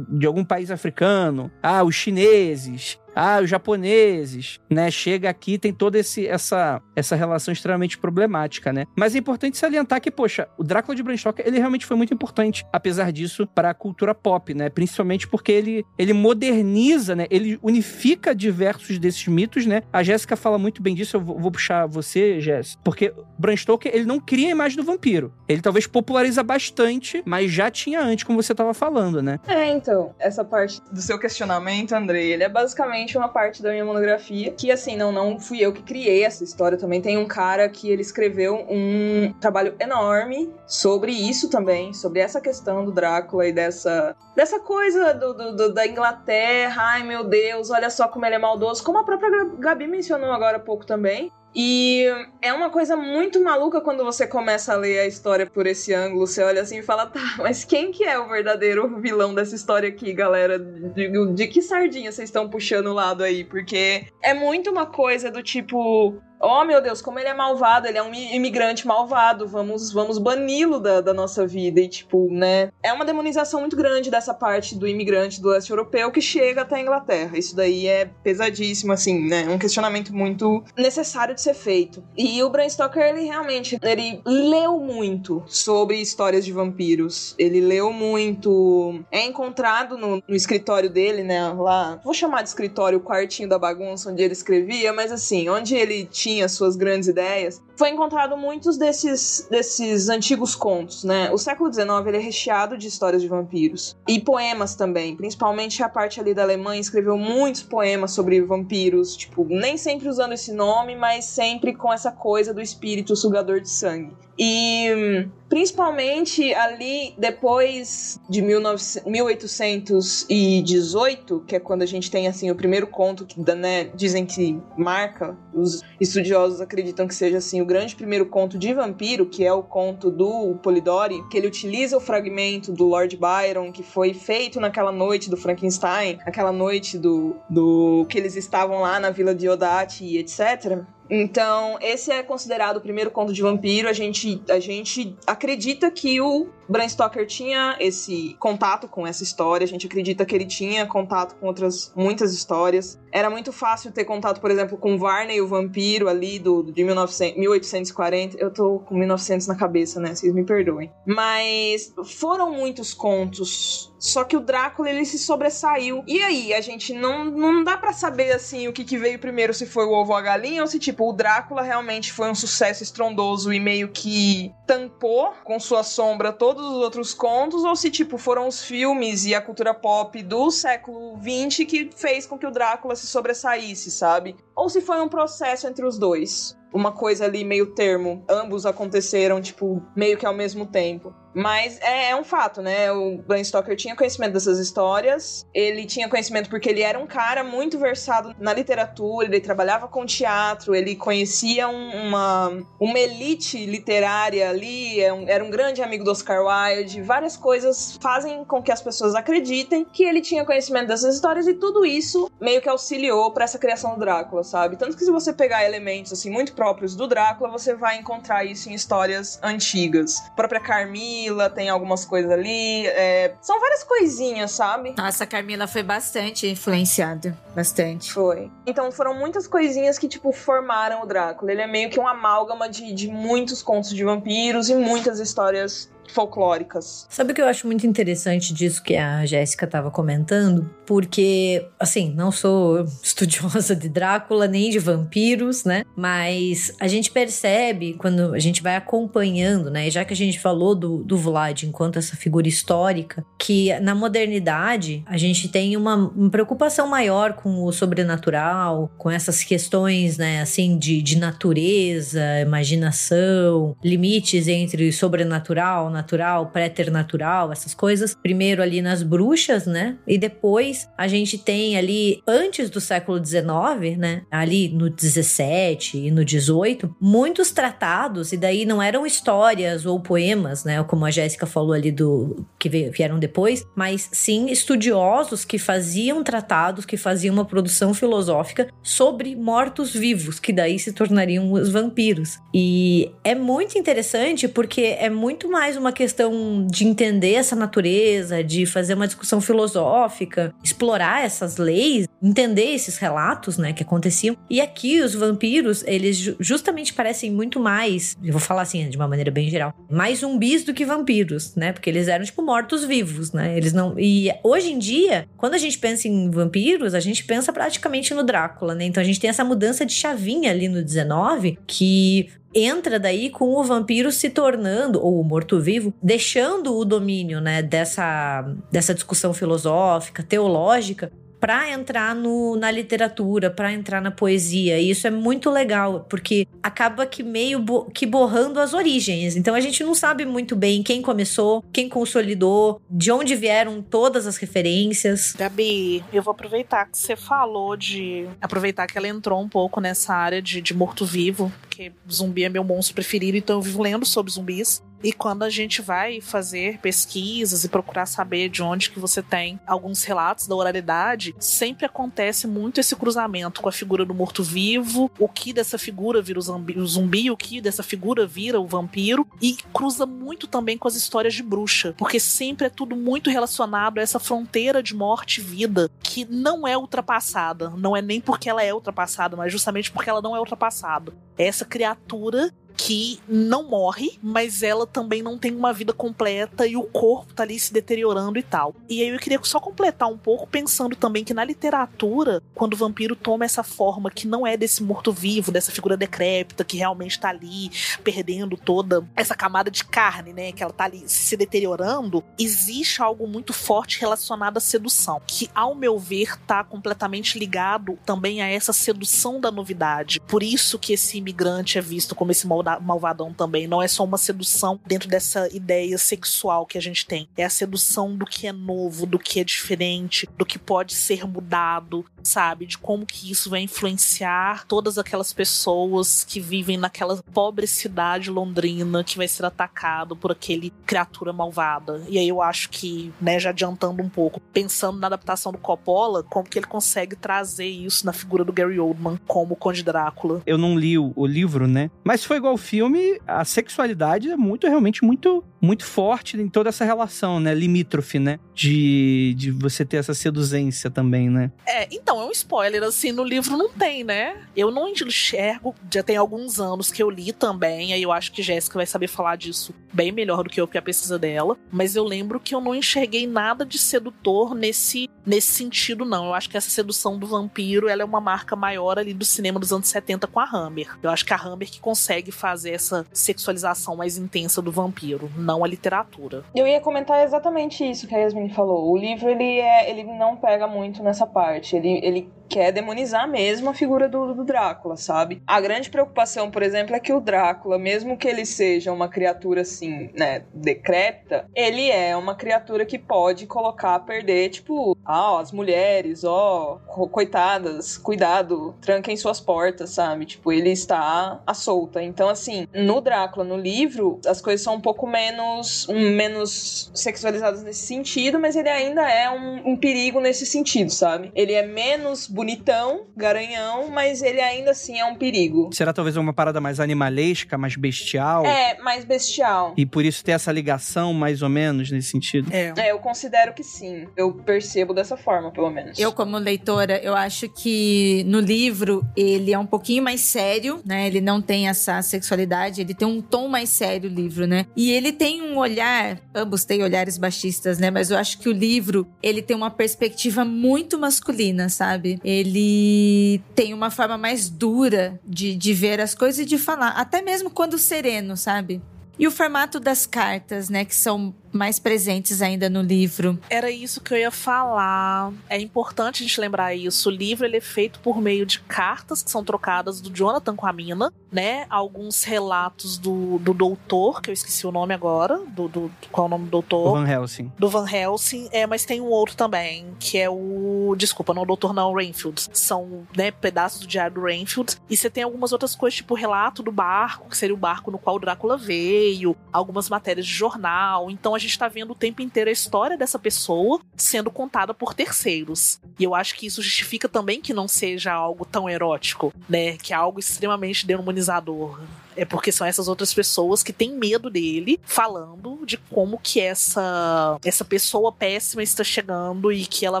de algum país africano, ah, os chineses, ah, os japoneses, né? Chega aqui, tem toda esse, essa, essa relação extremamente problemática, né? Mas é importante salientar que, poxa, o Drácula de Bram Stoker, ele realmente foi muito importante, apesar disso, para a cultura pop, né? Principalmente porque ele, ele moderniza, né? Ele unifica diversos desses mitos, né? A Jéssica fala muito bem disso, eu vou, vou puxar você, Jéssica, porque Bram Stoker, ele não cria a imagem do vampiro. Ele talvez populariza bastante, mas já tinha antes, como você estava falando, né? É, então, essa parte do seu questionamento, Andrei, ele é basicamente uma parte da minha monografia, que assim, não, não fui eu que criei essa história, também tem um cara que ele escreveu um trabalho enorme sobre isso também, sobre essa questão do Drácula e dessa, dessa coisa do, do, do da Inglaterra, ai meu Deus, olha só como ele é maldoso, como a própria Gabi mencionou agora há pouco também, e é uma coisa muito maluca quando você começa a ler a história por esse ângulo. Você olha assim e fala, tá, mas quem que é o verdadeiro vilão dessa história aqui, galera? De, de que sardinha vocês estão puxando o lado aí? Porque é muito uma coisa do tipo. Oh meu Deus, como ele é malvado, ele é um imigrante malvado, vamos, vamos bani-lo da, da nossa vida. E, tipo, né? É uma demonização muito grande dessa parte do imigrante do leste europeu que chega até a Inglaterra. Isso daí é pesadíssimo, assim, né? Um questionamento muito necessário de ser feito. E o Bram Stoker, ele realmente, ele leu muito sobre histórias de vampiros. Ele leu muito. É encontrado no, no escritório dele, né? Lá, vou chamar de escritório o quartinho da bagunça onde ele escrevia, mas assim, onde ele tinha suas grandes ideias, foi encontrado muitos desses, desses antigos contos, né? O século XIX ele é recheado de histórias de vampiros e poemas também, principalmente a parte ali da Alemanha escreveu muitos poemas sobre vampiros, tipo, nem sempre usando esse nome, mas sempre com essa coisa do espírito sugador de sangue. E principalmente ali depois de 19, 1818, que é quando a gente tem assim o primeiro conto que né, dizem que marca, os estudiosos acreditam que seja assim o grande primeiro conto de vampiro, que é o conto do Polidori, que ele utiliza o fragmento do Lord Byron que foi feito naquela noite do Frankenstein, aquela noite do, do que eles estavam lá na vila de Odate e etc. Então, esse é considerado o primeiro conto de vampiro. A gente, a gente acredita que o Bram Stoker tinha esse contato com essa história, a gente acredita que ele tinha contato com outras muitas histórias. Era muito fácil ter contato, por exemplo, com Varney, o vampiro ali do, de 1900, 1840. Eu tô com 1900 na cabeça, né? Vocês me perdoem. Mas foram muitos contos. Só que o Drácula ele se sobressaiu. E aí, a gente não, não dá para saber assim o que, que veio primeiro, se foi o ovo ou a galinha, ou se tipo o Drácula realmente foi um sucesso estrondoso e meio que tampou com sua sombra todos os outros contos, ou se, tipo, foram os filmes e a cultura pop do século XX que fez com que o Drácula se sobressaísse, sabe? Ou se foi um processo entre os dois. Uma coisa ali meio termo. Ambos aconteceram, tipo, meio que ao mesmo tempo. Mas é, é, um fato, né? O Bram Stoker tinha conhecimento dessas histórias. Ele tinha conhecimento porque ele era um cara muito versado na literatura, ele trabalhava com teatro, ele conhecia um, uma, uma elite literária ali, era é um, era um grande amigo do Oscar Wilde. Várias coisas fazem com que as pessoas acreditem que ele tinha conhecimento dessas histórias e tudo isso meio que auxiliou para essa criação do Drácula, sabe? Tanto que se você pegar elementos assim muito próprios do Drácula, você vai encontrar isso em histórias antigas. A própria Carmila tem algumas coisas ali. É, são várias coisinhas, sabe? Nossa, a Camila foi bastante influenciada. Bastante. Foi. Então foram muitas coisinhas que, tipo, formaram o Drácula. Ele é meio que um amálgama de, de muitos contos de vampiros e muitas histórias folclóricas. Sabe o que eu acho muito interessante disso que a Jéssica estava comentando? Porque, assim, não sou estudiosa de Drácula nem de vampiros, né? Mas a gente percebe quando a gente vai acompanhando, né? Já que a gente falou do, do Vlad enquanto essa figura histórica, que na modernidade a gente tem uma, uma preocupação maior com o sobrenatural, com essas questões, né, assim, de, de natureza, imaginação, limites entre sobrenatural, natural, préternatural, essas coisas. Primeiro ali nas bruxas, né? E depois a gente tem ali, antes do século XIX, né? Ali no 17 e no 18, muitos tratados, e daí não eram histórias ou poemas, né? Como a Jéssica falou ali do que vieram depois, mas sim estudiosos que faziam tratados, que faziam uma produção filosófica sobre mortos-vivos, que daí se tornariam os vampiros. E é muito interessante porque é muito mais uma uma questão de entender essa natureza, de fazer uma discussão filosófica, explorar essas leis, entender esses relatos, né, que aconteciam. E aqui os vampiros, eles justamente parecem muito mais, eu vou falar assim de uma maneira bem geral, mais zumbis do que vampiros, né? Porque eles eram tipo mortos vivos, né? Eles não E hoje em dia, quando a gente pensa em vampiros, a gente pensa praticamente no Drácula, né? Então a gente tem essa mudança de chavinha ali no 19 que entra daí com o vampiro se tornando, ou o morto-vivo, deixando o domínio, né, dessa, dessa discussão filosófica, teológica, para entrar no, na literatura, para entrar na poesia. E isso é muito legal, porque acaba que meio bo que borrando as origens. Então a gente não sabe muito bem quem começou, quem consolidou, de onde vieram todas as referências. Gabi, eu vou aproveitar que você falou de. Aproveitar que ela entrou um pouco nessa área de, de morto-vivo, porque zumbi é meu monstro preferido, então eu vivo lendo sobre zumbis. E quando a gente vai fazer pesquisas e procurar saber de onde que você tem alguns relatos da oralidade, sempre acontece muito esse cruzamento com a figura do morto-vivo, o que dessa figura vira o zumbi, o zumbi, o que dessa figura vira o vampiro, e cruza muito também com as histórias de bruxa, porque sempre é tudo muito relacionado a essa fronteira de morte e vida que não é ultrapassada, não é nem porque ela é ultrapassada, mas justamente porque ela não é ultrapassada. É essa criatura que não morre, mas ela também não tem uma vida completa e o corpo tá ali se deteriorando e tal. E aí eu queria só completar um pouco pensando também que na literatura, quando o vampiro toma essa forma que não é desse morto-vivo, dessa figura decrépita que realmente tá ali perdendo toda essa camada de carne, né, que ela tá ali se deteriorando, existe algo muito forte relacionado à sedução, que ao meu ver tá completamente ligado também a essa sedução da novidade. Por isso que esse imigrante é visto como esse malvadão também. Não é só uma sedução dentro dessa ideia sexual que a gente tem. É a sedução do que é novo, do que é diferente, do que pode ser mudado, sabe? De como que isso vai influenciar todas aquelas pessoas que vivem naquela pobre cidade londrina que vai ser atacado por aquele criatura malvada. E aí eu acho que, né, já adiantando um pouco, pensando na adaptação do Coppola, como que ele consegue trazer isso na figura do Gary Oldman como Conde Drácula. Eu não li o, o livro, né? Mas foi igual ao filme, a sexualidade é muito, realmente muito muito forte em toda essa relação, né? Limítrofe, né? De, de você ter essa seduzência também, né? É, então, é um spoiler, assim, no livro não tem, né? Eu não enxergo, já tem alguns anos que eu li também, aí eu acho que Jéssica vai saber falar disso bem melhor do que eu, porque é a pesquisa dela, mas eu lembro que eu não enxerguei nada de sedutor nesse, nesse sentido, não. Eu acho que essa sedução do vampiro, ela é uma marca maior ali do cinema dos anos 70 com a Hammer. Eu acho que a Hammer que consegue fazer essa sexualização mais intensa do vampiro não a literatura. Eu ia comentar exatamente isso que a Yasmin falou. O livro ele é, ele não pega muito nessa parte. Ele, ele quer demonizar mesmo a figura do, do, Drácula, sabe? A grande preocupação, por exemplo, é que o Drácula, mesmo que ele seja uma criatura assim, né, decrépita, ele é uma criatura que pode colocar a perder, tipo, ah, as mulheres, ó, coitadas, cuidado, tranquem suas portas, sabe? Tipo, ele está à solta. Então, assim, no Drácula, no livro, as coisas são um pouco menos, menos sexualizadas nesse sentido, mas ele ainda é um, um perigo nesse sentido, sabe? Ele é menos bonitão, garanhão, mas ele ainda assim é um perigo. Será talvez uma parada mais animalesca, mais bestial? É, mais bestial. E por isso ter essa ligação, mais ou menos, nesse sentido? É. é, eu considero que sim. Eu percebo dessa forma, pelo menos. Eu, como leitora, eu acho que no livro ele é um pouquinho mais sério, né? Ele não tem essa sexualidade, ele tem um tom mais sério o livro, né? E ele tem um olhar, ambos têm olhares machistas, né? Mas eu acho que o livro, ele tem uma perspectiva muito masculina, sabe? ele tem uma forma mais dura de, de ver as coisas e de falar, até mesmo quando sereno, sabe? E o formato das cartas, né, que são mais presentes ainda no livro. Era isso que eu ia falar. É importante a gente lembrar isso. O livro ele é feito por meio de cartas que são trocadas do Jonathan com a Mina, né? Alguns relatos do, do doutor, que eu esqueci o nome agora. Do, do qual é o nome do doutor? Do Van Helsing. Do Van Helsing. É, mas tem um outro também, que é o. Desculpa, não o doutor, não, o Rainfield. São, né, pedaços do diário do Rainfield. E você tem algumas outras coisas, tipo o relato do barco, que seria o barco no qual o Drácula veio, algumas matérias de jornal. Então a gente tá vendo o tempo inteiro a história dessa pessoa sendo contada por terceiros. E eu acho que isso justifica também que não seja algo tão erótico, né? Que é algo extremamente demonizador. É porque são essas outras pessoas que têm medo dele, falando de como que essa essa pessoa péssima está chegando e que ela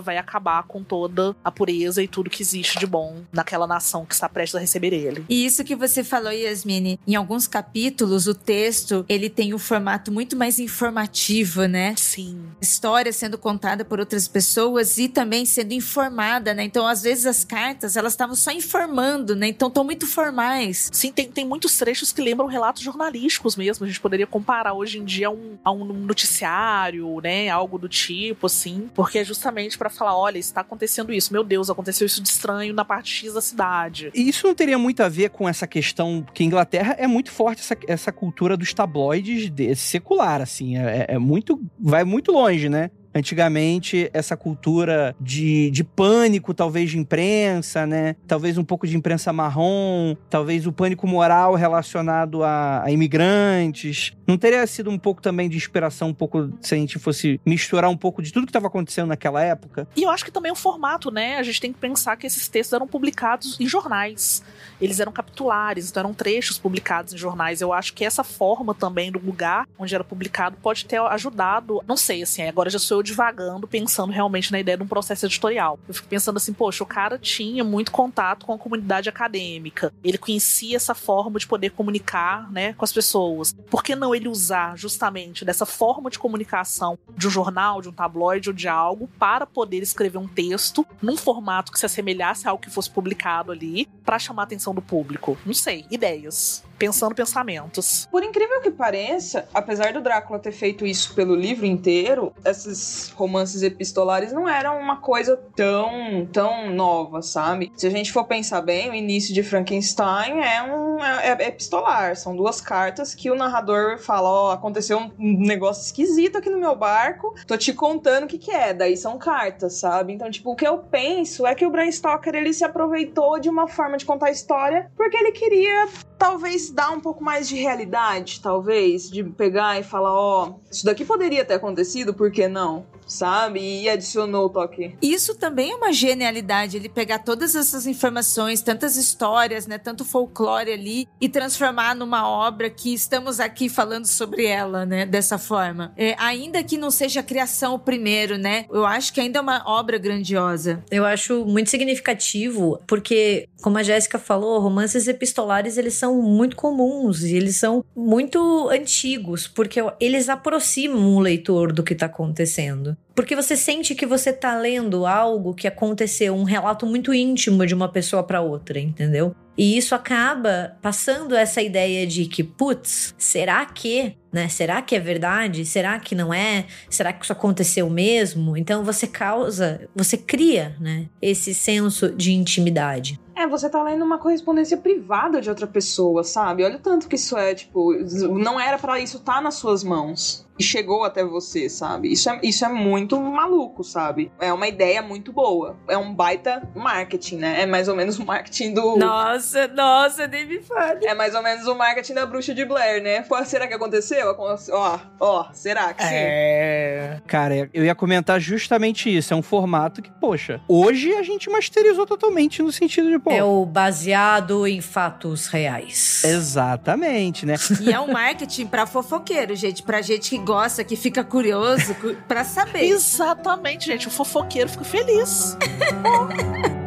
vai acabar com toda a pureza e tudo que existe de bom naquela nação que está prestes a receber ele. E isso que você falou, Yasmine, em alguns capítulos o texto, ele tem um formato muito mais informativo, né? Sim. História sendo contada por outras pessoas e também sendo informada, né? Então, às vezes as cartas, elas estavam só informando, né? Então, estão muito formais. Sim, tem, tem muitos trechos que lembram relatos jornalísticos mesmo. A gente poderia comparar hoje em dia a um, a um noticiário, né? Algo do tipo, assim. Porque é justamente para falar: olha, está acontecendo isso. Meu Deus, aconteceu isso de estranho na parte X da cidade. E isso não teria muito a ver com essa questão que Inglaterra é muito forte, essa, essa cultura dos tabloides de, secular, assim. É, é, é muito. Vai muito longe, né? Antigamente, essa cultura de, de pânico, talvez de imprensa, né? Talvez um pouco de imprensa marrom, talvez o pânico moral relacionado a, a imigrantes. Não teria sido um pouco também de inspiração, um pouco, se a gente fosse misturar um pouco de tudo que estava acontecendo naquela época? E eu acho que também o formato, né? A gente tem que pensar que esses textos eram publicados em jornais. Eles eram capitulares, então eram trechos publicados em jornais. Eu acho que essa forma também do lugar onde era publicado pode ter ajudado. Não sei, assim, agora já sou eu divagando, pensando realmente na ideia de um processo editorial. Eu fico pensando assim, poxa, o cara tinha muito contato com a comunidade acadêmica. Ele conhecia essa forma de poder comunicar, né, com as pessoas. Por que não ele usar justamente dessa forma de comunicação de um jornal, de um tabloide ou de algo para poder escrever um texto num formato que se assemelhasse a algo que fosse publicado ali para chamar a atenção do público? Não sei, ideias pensando pensamentos. Por incrível que pareça, apesar do Drácula ter feito isso pelo livro inteiro, esses romances epistolares não eram uma coisa tão, tão nova, sabe? Se a gente for pensar bem, o início de Frankenstein é um é, é epistolar, são duas cartas que o narrador fala, ó, oh, aconteceu um negócio esquisito aqui no meu barco, tô te contando o que que é, daí são cartas, sabe? Então, tipo, o que eu penso é que o Bram Stoker, ele se aproveitou de uma forma de contar a história porque ele queria talvez dar um pouco mais de realidade, talvez, de pegar e falar, ó, oh, isso daqui poderia ter acontecido, por que não? Sabe? E adicionou o toque. Isso também é uma genialidade, ele pegar todas essas informações, tantas histórias, né, tanto folclore ali e transformar numa obra que estamos aqui falando sobre ela, né, dessa forma. É, ainda que não seja a criação o primeiro, né? Eu acho que ainda é uma obra grandiosa. Eu acho muito significativo, porque como a Jéssica falou, romances epistolares eles são muito comuns e eles são muito antigos, porque eles aproximam o leitor do que está acontecendo. Porque você sente que você tá lendo algo que aconteceu, um relato muito íntimo de uma pessoa para outra, entendeu? E isso acaba passando essa ideia de que, putz, será que, né? Será que é verdade? Será que não é? Será que isso aconteceu mesmo? Então você causa, você cria, né, esse senso de intimidade. É, você tá lendo uma correspondência privada de outra pessoa, sabe? Olha o tanto que isso é, tipo, não era para isso estar tá nas suas mãos e chegou até você, sabe? Isso é, isso é muito maluco, sabe? É uma ideia muito boa. É um baita marketing, né? É mais ou menos o marketing do. Nossa, nossa, nem me fale. É mais ou menos o marketing da bruxa de Blair, né? Pô, será que aconteceu? Ó, ó, será que sim? É. Cara, eu ia comentar justamente isso. É um formato que, poxa, hoje a gente masterizou totalmente no sentido de, pô. É o baseado em fatos reais. Exatamente, né? E é um marketing pra fofoqueiro, gente. Pra gente que gosta, que fica curioso para saber. Exatamente, gente. O fofoqueiro fica feliz.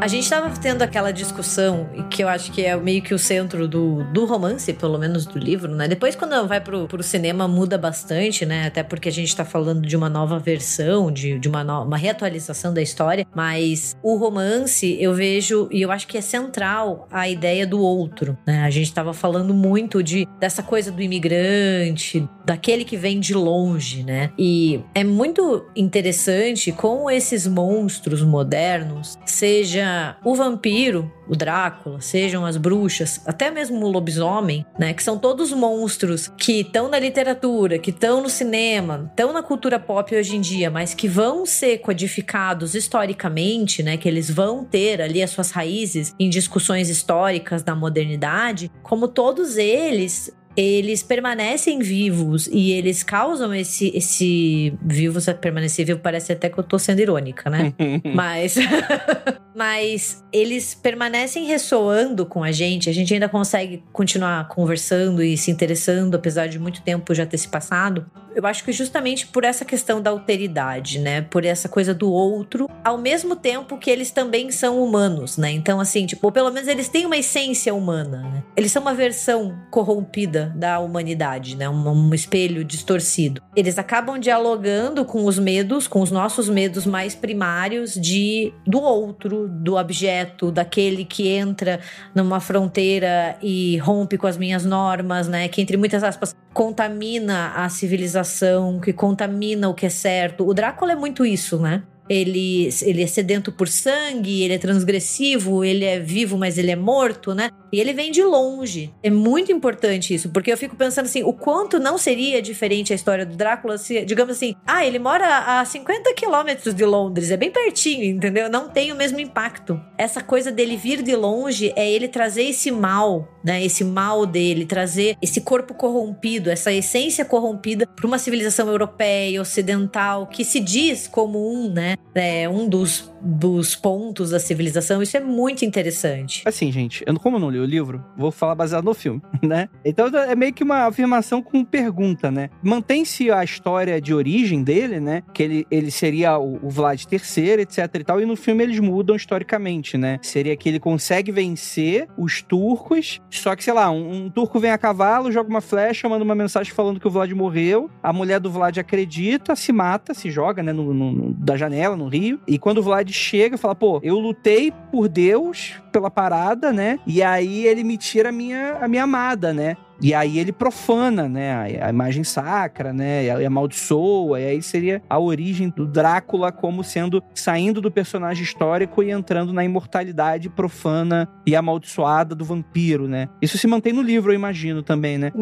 A gente estava tendo aquela discussão, que eu acho que é meio que o centro do, do romance, pelo menos do livro, né? Depois, quando vai pro, pro cinema, muda bastante, né? Até porque a gente tá falando de uma nova versão, de, de uma, no, uma reatualização da história. Mas o romance, eu vejo, e eu acho que é central a ideia do outro, né? A gente tava falando muito de dessa coisa do imigrante, daquele que vem de longe, né? E é muito interessante como esses monstros modernos, seja o vampiro, o Drácula, sejam as bruxas, até mesmo o lobisomem, né, que são todos monstros que estão na literatura, que estão no cinema, estão na cultura pop hoje em dia, mas que vão ser codificados historicamente, né, que eles vão ter ali as suas raízes em discussões históricas da modernidade, como todos eles eles permanecem vivos e eles causam esse esse vivo permanecer vivo parece até que eu tô sendo irônica, né? mas mas eles permanecem ressoando com a gente, a gente ainda consegue continuar conversando e se interessando apesar de muito tempo já ter se passado. Eu acho que justamente por essa questão da alteridade, né? Por essa coisa do outro, ao mesmo tempo que eles também são humanos, né? Então, assim, tipo, ou pelo menos eles têm uma essência humana, né? Eles são uma versão corrompida da humanidade, né? Um, um espelho distorcido. Eles acabam dialogando com os medos, com os nossos medos mais primários de do outro, do objeto, daquele que entra numa fronteira e rompe com as minhas normas, né? Que entre muitas aspas contamina a civilização, que contamina o que é certo. O Drácula é muito isso, né? Ele, ele é sedento por sangue, ele é transgressivo, ele é vivo, mas ele é morto, né? E ele vem de longe. É muito importante isso, porque eu fico pensando assim, o quanto não seria diferente a história do Drácula se, digamos assim, ah, ele mora a 50 quilômetros de Londres, é bem pertinho, entendeu? Não tem o mesmo impacto. Essa coisa dele vir de longe é ele trazer esse mal, né? Esse mal dele, trazer esse corpo corrompido, essa essência corrompida para uma civilização europeia, ocidental, que se diz como um, né? É, um dos, dos pontos da civilização. Isso é muito interessante. Assim, gente, eu, como eu não li o livro, vou falar baseado no filme, né? Então é meio que uma afirmação com pergunta, né? Mantém-se a história de origem dele, né? Que ele, ele seria o, o Vlad III, etc e tal, e no filme eles mudam historicamente, né? Seria que ele consegue vencer os turcos, só que, sei lá, um, um turco vem a cavalo, joga uma flecha, manda uma mensagem falando que o Vlad morreu, a mulher do Vlad acredita, se mata, se joga, né, no, no, da janela, no rio, e quando o Vlad chega, fala, pô, eu lutei por Deus, pela parada, né? E aí ele me tira a minha, a minha amada, né? E aí ele profana, né, a, a imagem sacra, né, e, amaldiçoa, e aí seria a origem do Drácula como sendo, saindo do personagem histórico e entrando na imortalidade profana e amaldiçoada do vampiro, né. Isso se mantém no livro, eu imagino, também, né?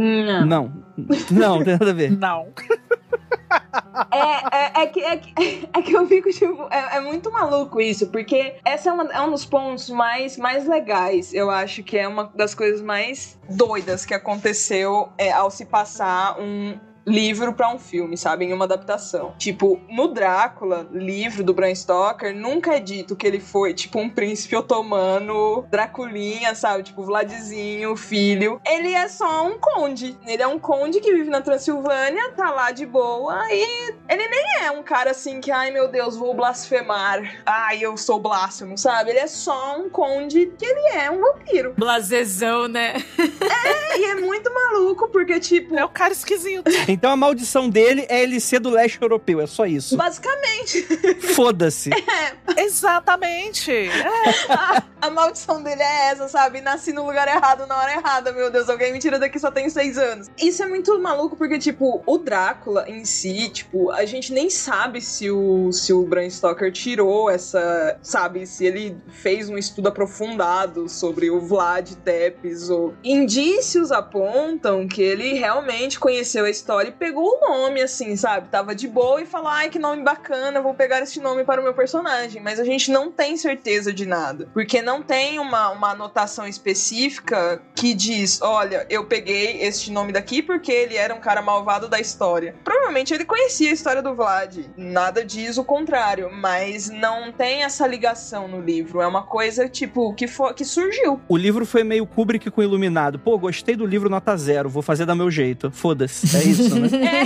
Não. Não, não tem nada a ver. Não. É, é, é, que, é, que, é que eu fico, tipo, é, é muito maluco isso, porque essa é, uma, é um dos pontos mais, mais legais, eu acho que é uma das coisas mais doidas que aconteceu é, ao se passar um, livro para um filme, sabe? Em uma adaptação. Tipo, no Drácula, livro do Bram Stoker, nunca é dito que ele foi, tipo, um príncipe otomano, Draculinha, sabe? Tipo, Vladzinho, filho. Ele é só um conde. Ele é um conde que vive na Transilvânia, tá lá de boa e ele nem é um cara assim que, ai meu Deus, vou blasfemar. Ai, eu sou blasfemo, sabe? Ele é só um conde que ele é um vampiro. Blasezão, né? é, e é muito maluco porque, tipo. É o cara esquisito. Então a maldição dele é ele ser do leste europeu, é só isso. Basicamente. Foda-se. É. Exatamente. É. A, a, maldição dele é essa, sabe? Nasci no lugar errado na hora errada, meu Deus. Alguém me tira daqui só tem seis anos. Isso é muito maluco porque, tipo, o Drácula em si, tipo, a gente nem sabe se o, se o Bram Stoker tirou essa, sabe? Se ele fez um estudo aprofundado sobre o Vlad Tepes ou... Indícios apontam que ele realmente conheceu a história e pegou o nome, assim, sabe? Tava de boa e falou: ai, que nome bacana, vou pegar esse nome para o meu personagem. Mas a gente não tem certeza de nada. Porque não tem uma, uma anotação específica que diz: olha, eu peguei este nome daqui porque ele era um cara malvado da história. Provavelmente ele conhecia a história do Vlad. Nada diz o contrário. Mas não tem essa ligação no livro. É uma coisa, tipo, que, for, que surgiu. O livro foi meio Kubrick com Iluminado. Pô, gostei do livro nota zero, vou fazer da meu jeito. Foda-se. É isso né?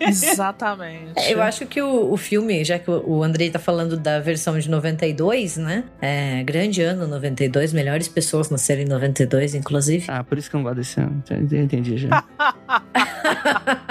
É. Exatamente. É, eu acho que o, o filme, já que o Andrei tá falando da versão de 92, né? É, grande ano 92, melhores pessoas nasceram em 92, inclusive. Ah, por isso que eu não gosto desse ano. Entendi já.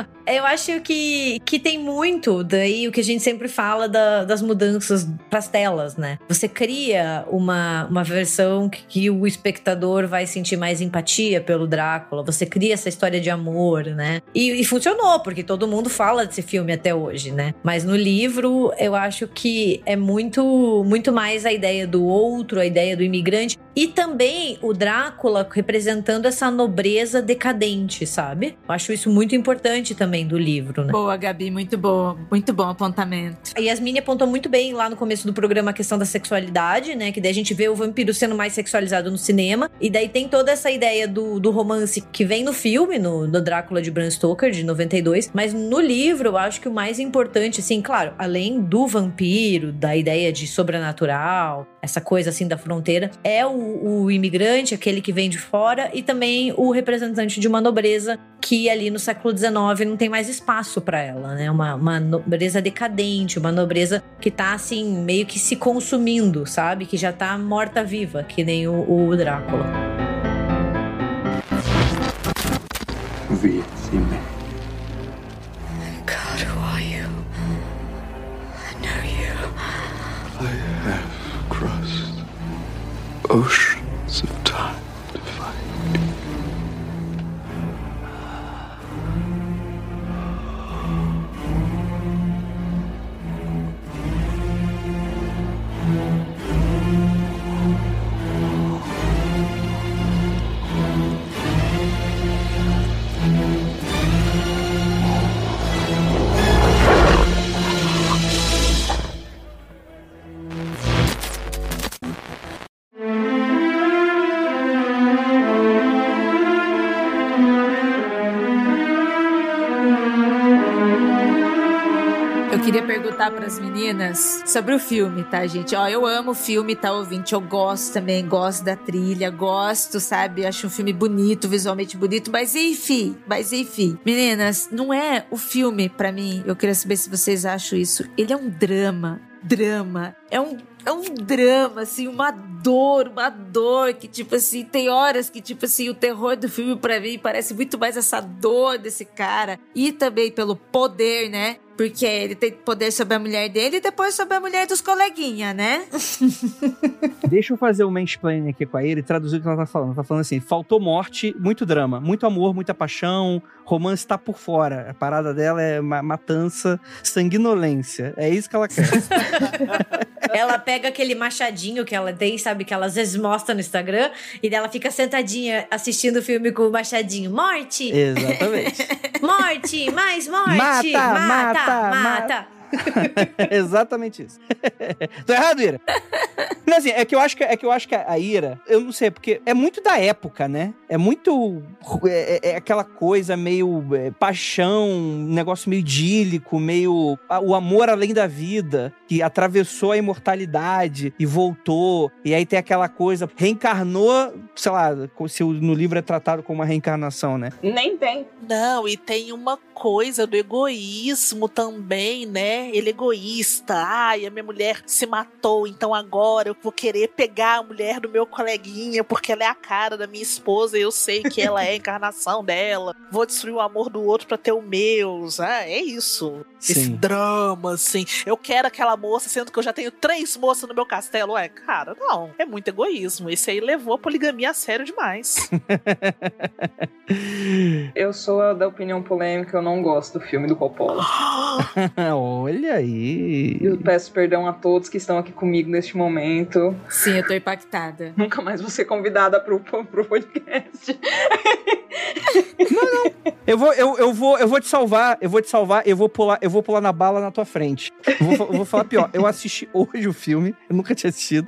eu acho que, que tem muito daí o que a gente sempre fala da, das mudanças pras telas, né? Você cria uma, uma versão que, que o espectador vai sentir mais empatia pelo Drácula, você cria essa história de amor, né? E, e, funcionou, porque todo mundo fala desse filme até hoje, né? Mas no livro, eu acho que é muito, muito mais a ideia do outro, a ideia do imigrante. E também o Drácula representando essa nobreza decadente, sabe? Eu acho isso muito importante também do livro, né? Boa, Gabi, muito bom. Muito bom apontamento. A Yasmine apontou muito bem lá no começo do programa a questão da sexualidade, né? Que daí a gente vê o vampiro sendo mais sexualizado no cinema. E daí tem toda essa ideia do, do romance que vem no filme, no, no Drácula de Bram Stoker, de 92. Mas no livro, eu acho que o mais importante, assim, claro, além do vampiro, da ideia de sobrenatural, essa coisa assim da fronteira, é o, o imigrante, aquele que vem de fora, e também o representante de uma nobreza que ali no século XIX não tem mais espaço para ela, né? Uma, uma nobreza decadente, uma nobreza que tá assim, meio que se consumindo, sabe? Que já tá morta-viva, que nem o, o Drácula. Of perguntar para as meninas sobre o filme, tá, gente? Ó, eu amo o filme, tá, ouvinte? Eu gosto também, gosto da trilha, gosto, sabe? Acho um filme bonito, visualmente bonito, mas enfim, mas enfim. Meninas, não é o filme para mim. Eu queria saber se vocês acham isso. Ele é um drama, drama. É um é um drama, assim, uma dor, uma dor que, tipo assim, tem horas que, tipo assim, o terror do filme para mim parece muito mais essa dor desse cara e também pelo poder, né? Porque ele tem poder sobre a mulher dele e depois sobre a mulher dos coleguinhas, né? Deixa eu fazer o um mansplaining aqui com a Ira e traduzir o que ela tá falando. Ela tá falando assim: faltou morte, muito drama, muito amor, muita paixão, romance tá por fora. A parada dela é matança, sanguinolência. É isso que ela quer. ela pega aquele machadinho que ela tem, sabe? Que ela às vezes mostra no Instagram, e dela fica sentadinha assistindo o filme com o machadinho. Morte! Exatamente. morte! Mais morte! Mata! Mata! Mata! mata. Exatamente isso. Tô errado, Ira? Não, assim, é que eu acho que, é que eu acho que a Ira, eu não sei, porque é muito da época, né? É muito. É, é, é aquela coisa meio é, paixão, um negócio meio idílico, meio. o amor além da vida, que atravessou a imortalidade e voltou. E aí tem aquela coisa, reencarnou, sei lá, se no livro é tratado como uma reencarnação, né? Nem tem. Não, e tem uma coisa do egoísmo também, né? Ele é egoísta. Ai, a minha mulher se matou, então agora eu vou querer pegar a mulher do meu coleguinha porque ela é a cara da minha esposa e eu sei que ela é a encarnação dela. Vou destruir o amor do outro para ter o meu. Ah, é isso. Sim. Esse drama, assim. Eu quero aquela moça, sendo que eu já tenho três moças no meu castelo. É, cara, não. É muito egoísmo. Esse aí levou a poligamia a sério demais. eu sou da opinião polêmica, eu não gosto do filme do Coppola. Olha aí. Eu peço perdão a todos que estão aqui comigo neste momento. Sim, eu tô impactada. Nunca mais vou ser convidada pro, pro podcast. Não, não. Eu vou, eu, eu, vou, eu vou te salvar, eu vou te salvar, eu vou pular, eu vou pular na bala na tua frente. Eu vou, eu vou falar pior. Eu assisti hoje o filme, eu nunca tinha assistido.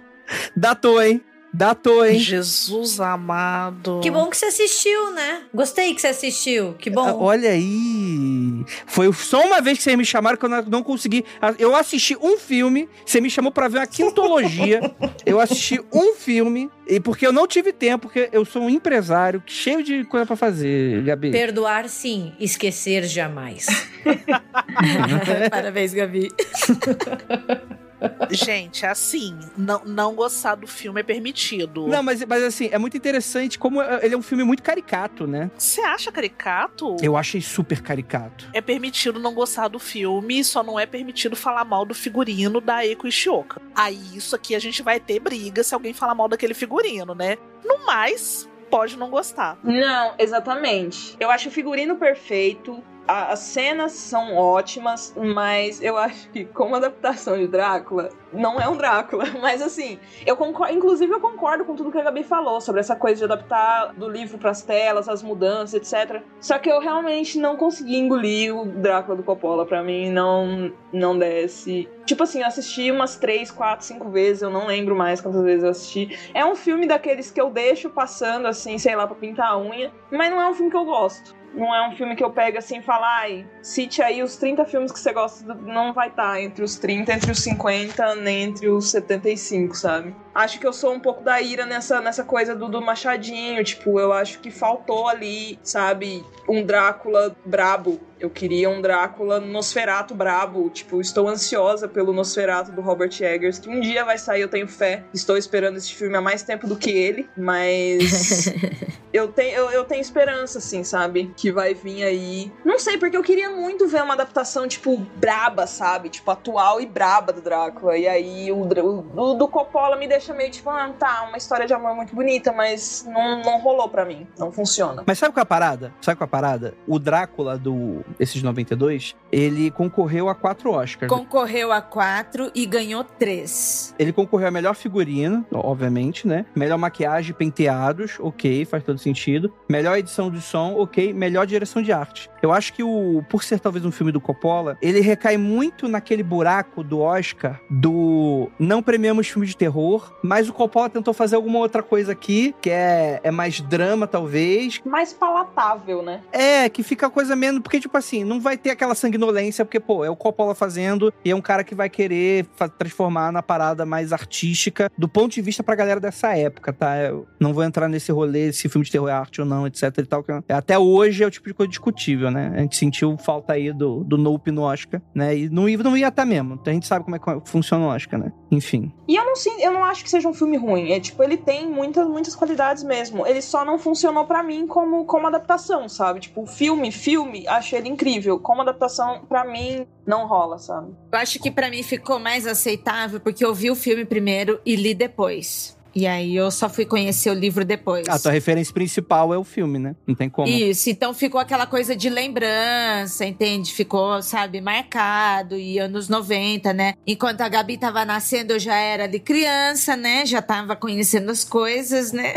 Datou, hein? Datou, hein? Jesus amado. Que bom que você assistiu, né? Gostei que você assistiu. Que bom. Olha aí. Foi só uma vez que vocês me chamaram que eu não consegui. Eu assisti um filme, você me chamou para ver uma quintologia. eu assisti um filme, e porque eu não tive tempo, porque eu sou um empresário cheio de coisa para fazer, Gabi. Perdoar sim, esquecer jamais. Parabéns, Gabi. Gente, assim, não, não gostar do filme é permitido. Não, mas, mas assim, é muito interessante como é, ele é um filme muito caricato, né? Você acha caricato? Eu achei super caricato. É permitido não gostar do filme, só não é permitido falar mal do figurino da Eiko Ishioka. Aí isso aqui a gente vai ter briga se alguém falar mal daquele figurino, né? No mais, pode não gostar. Não, exatamente. Eu acho o figurino perfeito as cenas são ótimas, mas eu acho que como adaptação de Drácula, não é um Drácula. Mas assim, eu concordo, inclusive eu concordo com tudo que a Gabi falou sobre essa coisa de adaptar do livro para as telas, as mudanças, etc. Só que eu realmente não consegui engolir o Drácula do Coppola. Para mim, não, não desce. Tipo assim, eu assisti umas três, quatro, cinco vezes, eu não lembro mais quantas vezes eu assisti. É um filme daqueles que eu deixo passando, assim, sei lá, pra pintar a unha, mas não é um filme que eu gosto. Não é um filme que eu pego assim e falo, ai, cite aí os 30 filmes que você gosta, não vai estar tá entre os 30, entre os 50, nem entre os 75, sabe? Acho que eu sou um pouco da ira nessa, nessa coisa do, do Machadinho, tipo, eu acho que faltou ali, sabe, um Drácula brabo. Eu queria um Drácula Nosferato brabo, tipo, estou ansiosa pelo Nosferato do Robert Eggers, que um dia vai sair, eu tenho fé. Estou esperando esse filme há mais tempo do que ele, mas eu tenho, eu, eu tenho esperança, assim, sabe? Que vai vir aí. Não sei, porque eu queria muito ver uma adaptação, tipo, braba, sabe? Tipo, atual e braba do Drácula. E aí o, o, do Coppola me deixa meio tipo, ah, tá, uma história de amor muito bonita, mas não, não rolou pra mim. Não funciona. Mas sabe qual é a parada? Sabe qual é a parada? O Drácula do esses 92, ele concorreu a quatro Oscars. Concorreu a quatro e ganhou três. Ele concorreu a melhor figurino, obviamente, né? Melhor maquiagem, penteados, ok, faz todo sentido. Melhor edição de som, ok. Melhor direção de arte. Eu acho que o, por ser talvez um filme do Coppola, ele recai muito naquele buraco do Oscar do não premiamos filme de terror, mas o Coppola tentou fazer alguma outra coisa aqui, que é, é mais drama, talvez. Mais palatável, né? É, que fica a coisa menos. Porque, tipo assim, não vai ter aquela sanguinolência, porque, pô, é o Coppola fazendo e é um cara que vai querer transformar na parada mais artística do ponto de vista pra galera dessa época, tá? Eu não vou entrar nesse rolê se filme de terror é arte ou não, etc e tal. Que é, até hoje é o tipo de coisa discutível, né? A gente sentiu falta aí do, do Nope no Oscar, né? E não, não ia estar tá mesmo. Então a gente sabe como é que funciona o Oscar, né? Enfim. E eu não, eu não acho que seja um filme ruim. É tipo, ele tem muitas, muitas qualidades mesmo. Ele só não funcionou para mim como, como adaptação, sabe? Tipo, filme, filme, achei ele incrível. Como adaptação, para mim, não rola, sabe? Eu acho que para mim ficou mais aceitável porque eu vi o filme primeiro e li depois. E aí eu só fui conhecer o livro depois. A tua referência principal é o filme, né? Não tem como. Isso, então ficou aquela coisa de lembrança, entende? Ficou, sabe, marcado e anos 90, né? Enquanto a Gabi tava nascendo, eu já era de criança, né? Já tava conhecendo as coisas, né?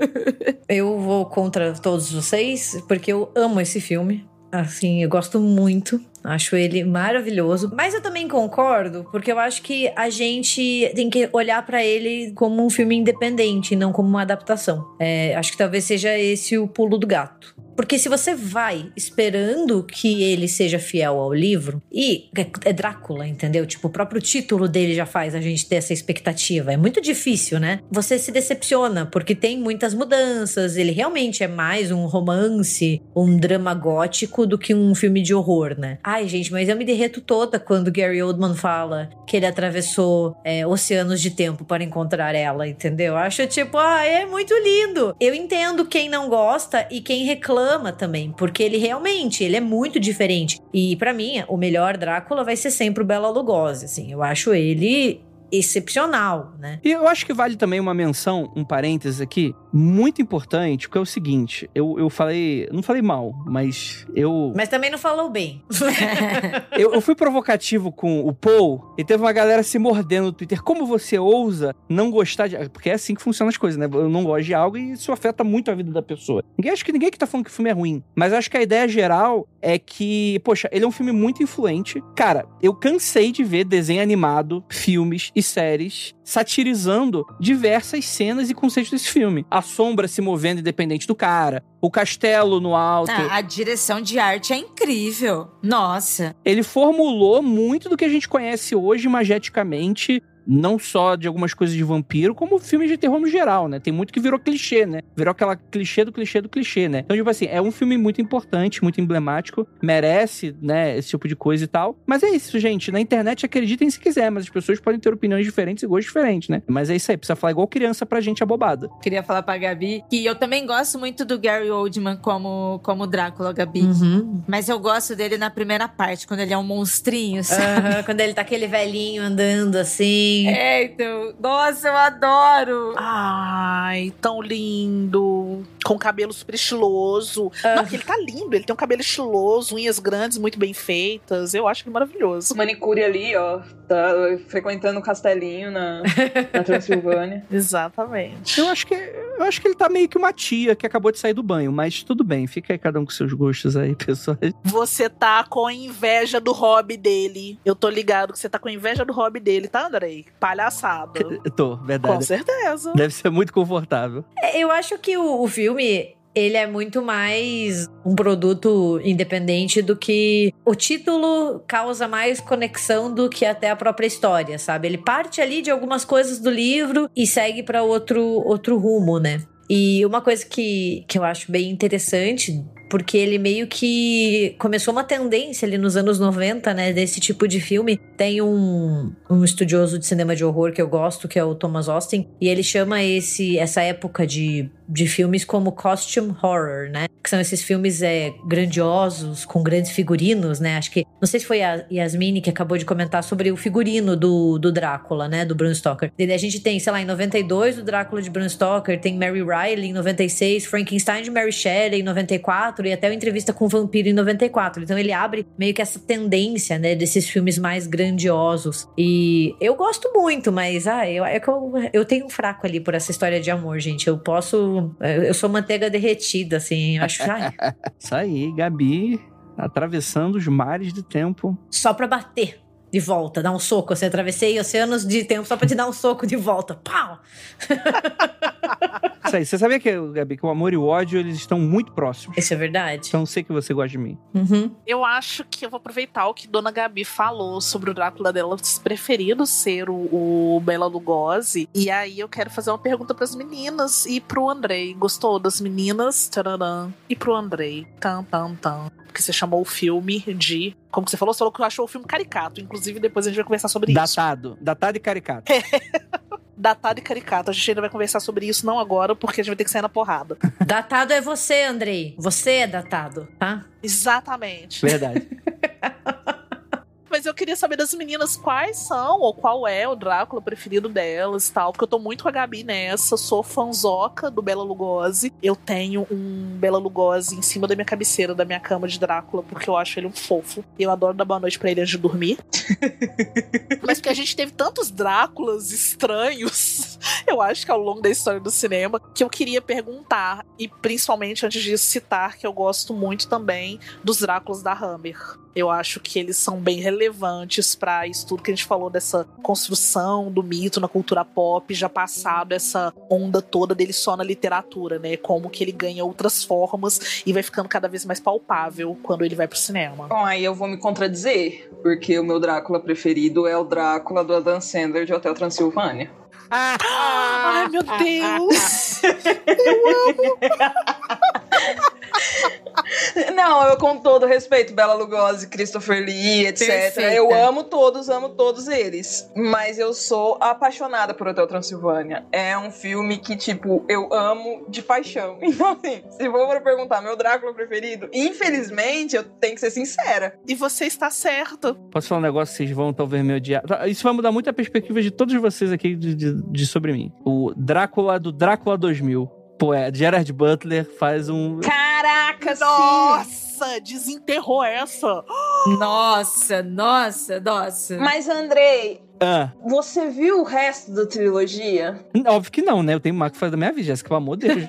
eu vou contra todos vocês, porque eu amo esse filme. Assim, eu gosto muito. Acho ele maravilhoso. Mas eu também concordo, porque eu acho que a gente tem que olhar para ele como um filme independente, não como uma adaptação. É, acho que talvez seja esse o pulo do gato. Porque se você vai esperando que ele seja fiel ao livro, e é Drácula, entendeu? Tipo, o próprio título dele já faz a gente ter essa expectativa. É muito difícil, né? Você se decepciona, porque tem muitas mudanças. Ele realmente é mais um romance, um drama gótico do que um filme de horror, né? Ai, gente, mas eu me derreto toda quando Gary Oldman fala que ele atravessou é, oceanos de tempo para encontrar ela, entendeu? Acho tipo, ah, é muito lindo. Eu entendo quem não gosta e quem reclama também, porque ele realmente, ele é muito diferente. E para mim, o melhor Drácula vai ser sempre o Bela Lugosi, assim. Eu acho ele excepcional, né? E eu acho que vale também uma menção, um parênteses aqui, muito importante, porque é o seguinte, eu, eu falei, não falei mal, mas eu... Mas também não falou bem. eu, eu, fui provocativo com o Paul e teve uma galera se mordendo no Twitter. Como você ousa não gostar de... Porque é assim que funcionam as coisas, né? Eu não gosto de algo e isso afeta muito a vida da pessoa. Ninguém, acho que ninguém que tá falando que o filme é ruim, mas acho que a ideia geral é que, poxa, ele é um filme muito influente. Cara, eu cansei de ver desenho animado, filmes e séries satirizando diversas cenas e conceitos desse filme. A sombra se movendo independente do cara, o castelo no alto. Ah, a direção de arte é incrível. Nossa. Ele formulou muito do que a gente conhece hoje imageticamente não só de algumas coisas de vampiro, como filmes de terror no geral, né? Tem muito que virou clichê, né? Virou aquela clichê do clichê do clichê, né? Então, tipo assim, é um filme muito importante, muito emblemático, merece, né, esse tipo de coisa e tal. Mas é isso, gente. Na internet, acreditem se quiser, mas as pessoas podem ter opiniões diferentes e gostos diferentes, né? Mas é isso aí, precisa falar igual criança pra gente abobada. Queria falar pra Gabi que eu também gosto muito do Gary Oldman como, como Drácula, Gabi. Uhum. Mas eu gosto dele na primeira parte, quando ele é um monstrinho, sabe? Uhum, quando ele tá aquele velhinho andando assim é, então. Nossa, eu adoro. Ai, tão lindo. Com cabelo super estiloso. Não, ele tá lindo. Ele tem um cabelo estiloso, unhas grandes, muito bem feitas. Eu acho ele maravilhoso. Manicure ali, ó. Tá frequentando o castelinho na, na Transilvânia. Exatamente. Eu acho que eu acho que ele tá meio que uma tia que acabou de sair do banho, mas tudo bem, fica aí cada um com seus gostos aí, pessoal. Você tá com inveja do hobby dele. Eu tô ligado que você tá com inveja do hobby dele, tá, Andrei? Palhaçada. Tô, verdade. Com certeza. Deve ser muito confortável. É, eu acho que o, o filme ele é muito mais um produto independente do que o título causa mais conexão do que até a própria história, sabe? Ele parte ali de algumas coisas do livro e segue para outro outro rumo, né? E uma coisa que, que eu acho bem interessante porque ele meio que começou uma tendência ali nos anos 90, né, desse tipo de filme. Tem um, um estudioso de cinema de horror que eu gosto, que é o Thomas Austin, e ele chama esse essa época de, de filmes como costume horror, né? Que são esses filmes é, grandiosos, com grandes figurinos, né? Acho que, não sei se foi a Yasmine que acabou de comentar sobre o figurino do, do Drácula, né, do Bram Stoker. E a gente tem, sei lá, em 92 o Drácula de Bram Stoker, tem Mary Riley em 96, Frankenstein de Mary Shelley em 94, e até uma entrevista com o Vampiro em 94. Então ele abre meio que essa tendência, né, desses filmes mais grandiosos. E eu gosto muito, mas ah, eu, é eu, eu tenho um fraco ali por essa história de amor, gente. Eu posso. Eu sou manteiga derretida, assim. Eu acho. Isso aí, Gabi atravessando os mares de tempo. Só pra bater de volta, dar um soco. Assim, atravessei oceanos de tempo só pra te dar um soco de volta. Pau! Isso aí, você sabia que, Gabi, que o amor e o ódio, eles estão muito próximos. Isso é verdade. Então sei que você gosta de mim. Uhum. Eu acho que eu vou aproveitar o que Dona Gabi falou sobre o Drácula dela preferido ser o, o Bela Lugosi. E aí eu quero fazer uma pergunta pras meninas e pro Andrei. Gostou das meninas? Tararam. E pro Andrei. Tam, tam, tam. Porque você chamou o filme de. Como que você falou? Você falou que achou o filme caricato. Inclusive, depois a gente vai conversar sobre isso. Datado. Datado e caricato. Datado e caricato. A gente ainda vai conversar sobre isso, não agora, porque a gente vai ter que sair na porrada. Datado é você, Andrei. Você é datado, tá? Exatamente. Verdade. Mas eu queria saber das meninas quais são, ou qual é o Drácula preferido delas e tal. Porque eu tô muito com a Gabi nessa. Sou fanzoca do Bela Lugosi. Eu tenho um Bela Lugosi em cima da minha cabeceira, da minha cama de Drácula, porque eu acho ele um fofo. Eu adoro dar boa noite pra ele antes de dormir. Mas porque a gente teve tantos Dráculas estranhos, eu acho que ao longo da história do cinema, que eu queria perguntar, e principalmente antes disso citar, que eu gosto muito também dos Dráculas da Hammer. Eu acho que eles são bem relevantes para isso tudo que a gente falou dessa construção do mito na cultura pop, já passado essa onda toda dele só na literatura, né? Como que ele ganha outras formas e vai ficando cada vez mais palpável quando ele vai pro cinema. Bom, aí eu vou me contradizer, porque o meu Drácula preferido é o Drácula do Adam Sandler de Hotel Transilvânia. Ai, meu Deus! Não, eu com todo respeito, Bela Lugosi, Christopher Lee, etc. Perfeita. Eu amo todos, amo todos eles. Mas eu sou apaixonada por Hotel Transilvânia. É um filme que, tipo, eu amo de paixão. Então, assim, se for pra perguntar meu Drácula preferido, infelizmente, eu tenho que ser sincera. E você está certo. Posso falar um negócio? Vocês vão talvez me odiar. Tá, Isso vai mudar muito a perspectiva de todos vocês aqui de, de- de sobre mim. O Drácula do Drácula 2000. Pô, é, Gerard Butler faz um. Caraca, sim! Nossa, desenterrou essa. Nossa, nossa, nossa. Mas, Andrei, Ah, você viu o resto da trilogia? óbvio que não, né? Eu tenho uma que faz da minha vida, Jéssica, pelo amor de Deus.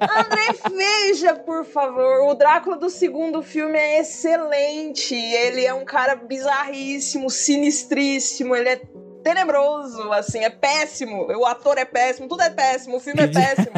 André, veja, por favor. O Drácula do segundo filme é excelente. Ele é um cara bizarríssimo, sinistríssimo. Ele é tenebroso, assim, é péssimo. O ator é péssimo, tudo é péssimo, o filme é péssimo.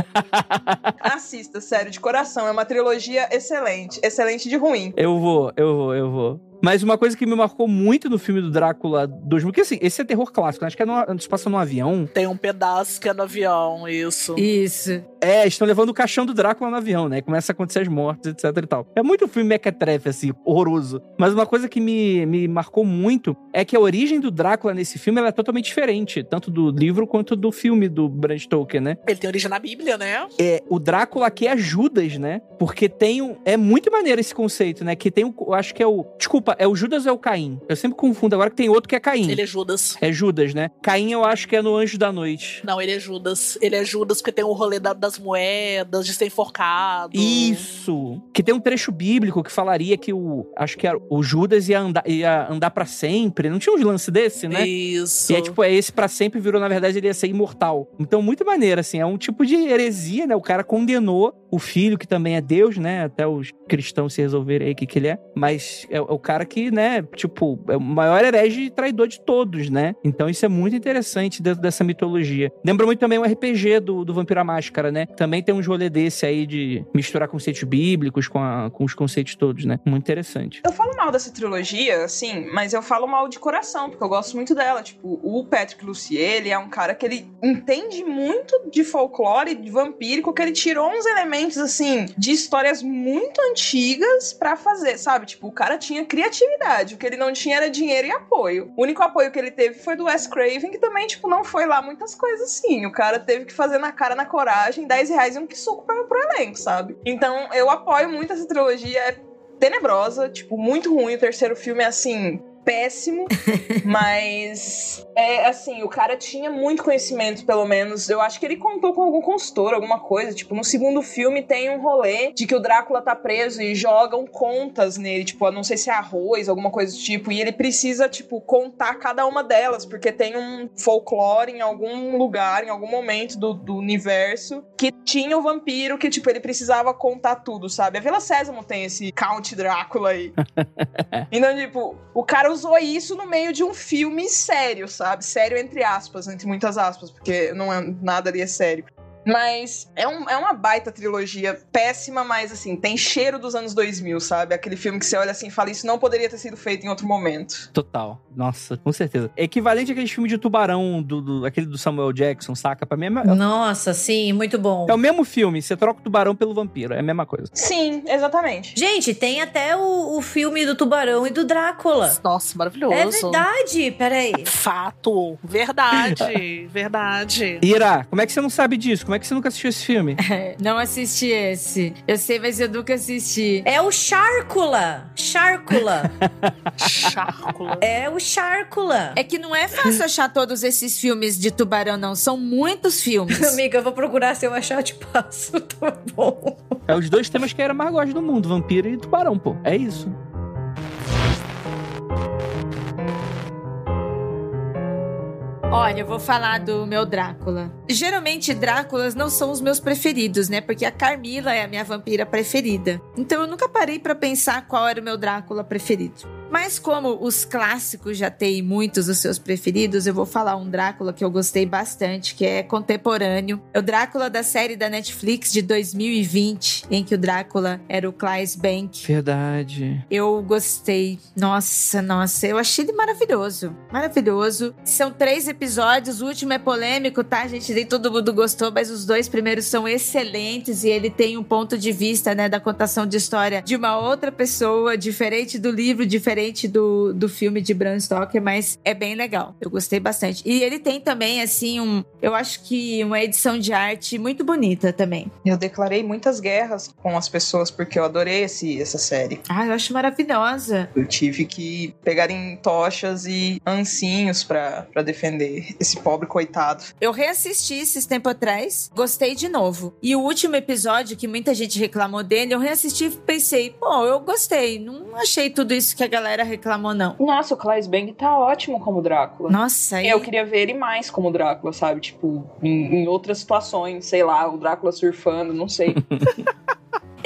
Assista, sério, de coração. É uma trilogia excelente. Excelente de ruim. Eu vou, eu vou, eu vou. Mas uma coisa que me marcou muito no filme do Drácula 2000, que assim, esse é terror clássico, né? acho que é no, se passa num avião. Tem um pedaço que é no avião, isso. Isso. É, estão levando o caixão do Drácula no avião, né? Começa a acontecer as mortes, etc e tal. É muito filme mequetrefe, assim, horroroso. Mas uma coisa que me, me marcou muito é que a origem do Drácula nesse filme ela é totalmente diferente, tanto do livro quanto do filme do Bram Stoker, né? Ele tem origem na Bíblia, né? É, o Drácula aqui é Judas, né? Porque tem um. É muito maneiro esse conceito, né? Que tem o. Eu acho que é o. Desculpa, é o Judas ou é o Caim? Eu sempre confundo agora que tem outro que é Caim. Ele é Judas. É Judas, né? Caim eu acho que é no Anjo da Noite. Não, ele é Judas. Ele é Judas porque tem o rolê da- das moedas, de ser enforcado. Isso! Que tem um trecho bíblico que falaria que o. Acho que era, o Judas ia andar, ia andar para sempre. Não tinha um lance desse, né? Isso. E é tipo, é esse pra sempre virou, na verdade, ele ia ser imortal. Então, muito maneiro, assim. É um tipo de heresia, né? O cara condenou o filho, que também é Deus, né? Até os cristãos se resolverem aí o que, que ele é. Mas é, o cara que, né? Tipo, é o maior herege e traidor de todos, né? Então, isso é muito interessante dentro dessa mitologia. Lembra muito também o RPG do, do Vampiro à Máscara, né? Também tem uns rolê desse aí de misturar conceitos bíblicos com, a- com os conceitos todos, né? Muito interessante. Eu falo mal dessa trilogia, assim, mas eu falo mal de coração, porque eu gosto muito dela. Tipo, o Patrick Lucier, ele é um cara que ele entende muito de folclore, de vampírico, que ele tirou uns elementos, assim, de histórias muito antigas pra fazer, sabe? Tipo, o cara tinha criatividade, o que ele não tinha era dinheiro e apoio. O único apoio que ele teve foi do Wes Craven, que também, tipo, não foi lá muitas coisas assim. O cara teve que fazer na cara, na coragem, 10 reais e um que suco pra, pro elenco, sabe? Então, eu apoio muito essa trilogia, é tenebrosa, tipo, muito ruim. O terceiro filme é assim. Péssimo, mas é assim, o cara tinha muito conhecimento, pelo menos. Eu acho que ele contou com algum consultor, alguma coisa. Tipo, no segundo filme tem um rolê de que o Drácula tá preso e jogam contas nele, tipo, não sei se é arroz, alguma coisa do tipo. E ele precisa, tipo, contar cada uma delas, porque tem um folclore em algum lugar, em algum momento do, do universo, que tinha o vampiro que, tipo, ele precisava contar tudo, sabe? A Vila Sésamo tem esse Count Drácula aí. então, tipo, o cara usou isso no meio de um filme sério, sabe? Sério entre aspas, entre muitas aspas, porque não é nada ali é sério. Mas é, um, é uma baita trilogia, péssima, mas assim, tem cheiro dos anos 2000, sabe? Aquele filme que você olha assim e fala, isso não poderia ter sido feito em outro momento. Total. Nossa, com certeza. É equivalente àqueles filmes de tubarão, do, do- aquele do Samuel Jackson, saca? Pra mim é, é- Nossa, sim, muito bom. é o mesmo filme. Você troca o tubarão pelo vampiro. É a mesma coisa. Sim, exatamente. Gente, tem até o, o filme do Tubarão e do Drácula. Nossa, maravilhoso. É verdade, peraí. Fato. Verdade. verdade. Ira, como é que você não sabe disso? Como é que você nunca assistiu esse filme? É, não assisti esse. Eu sei, mas eu nunca assisti. É o Chárcula. Chárcula. É o Chárcula. É que não é fácil achar todos esses filmes de tubarão, não. São muitos filmes. Amiga, eu vou procurar se eu achar, eu te passo. Tá bom. É os dois temas que a Ira mais gosta do mundo: vampiro e tubarão, pô. É isso. Olha, eu vou falar do meu Drácula. Geralmente, Dráculas não são os meus preferidos, né? Porque a Carmila é a minha vampira preferida. Então eu nunca parei pra pensar qual era o meu Drácula preferido. Mas como os clássicos já têm muitos dos seus preferidos, eu vou falar um Drácula que eu gostei bastante, que é contemporâneo. É o Drácula da série da Netflix de 2020, em que o Drácula era o Claes Bank. Verdade. Eu gostei. Nossa, nossa, eu achei ele maravilhoso. Maravilhoso. São três episódios, o último é polêmico, tá, gente? Nem todo mundo gostou, mas os dois primeiros são excelentes e ele tem um ponto de vista, né, da contação de história de uma outra pessoa, diferente do livro, diferente do, do filme de Bram Stoker, mas é bem legal. Eu gostei bastante. E ele tem também, assim, um. Eu acho que uma edição de arte muito bonita também. Eu declarei muitas guerras com as pessoas porque eu adorei esse, essa série. Ah, eu acho maravilhosa. Eu tive que pegar em tochas e ancinhos pra pra defender esse pobre coitado. Eu reassisti esses tempo atrás, gostei de novo. E o último episódio, que muita gente reclamou dele, eu reassisti e pensei, pô, eu gostei. Não achei tudo isso que a galera reclamou, não. Nossa, o Claes Bang tá ótimo como Drácula. Nossa, Eu e- queria ver ele mais como Drácula, sabe? Tipo, em, em outras situações, sei lá, o Drácula surfando, não sei.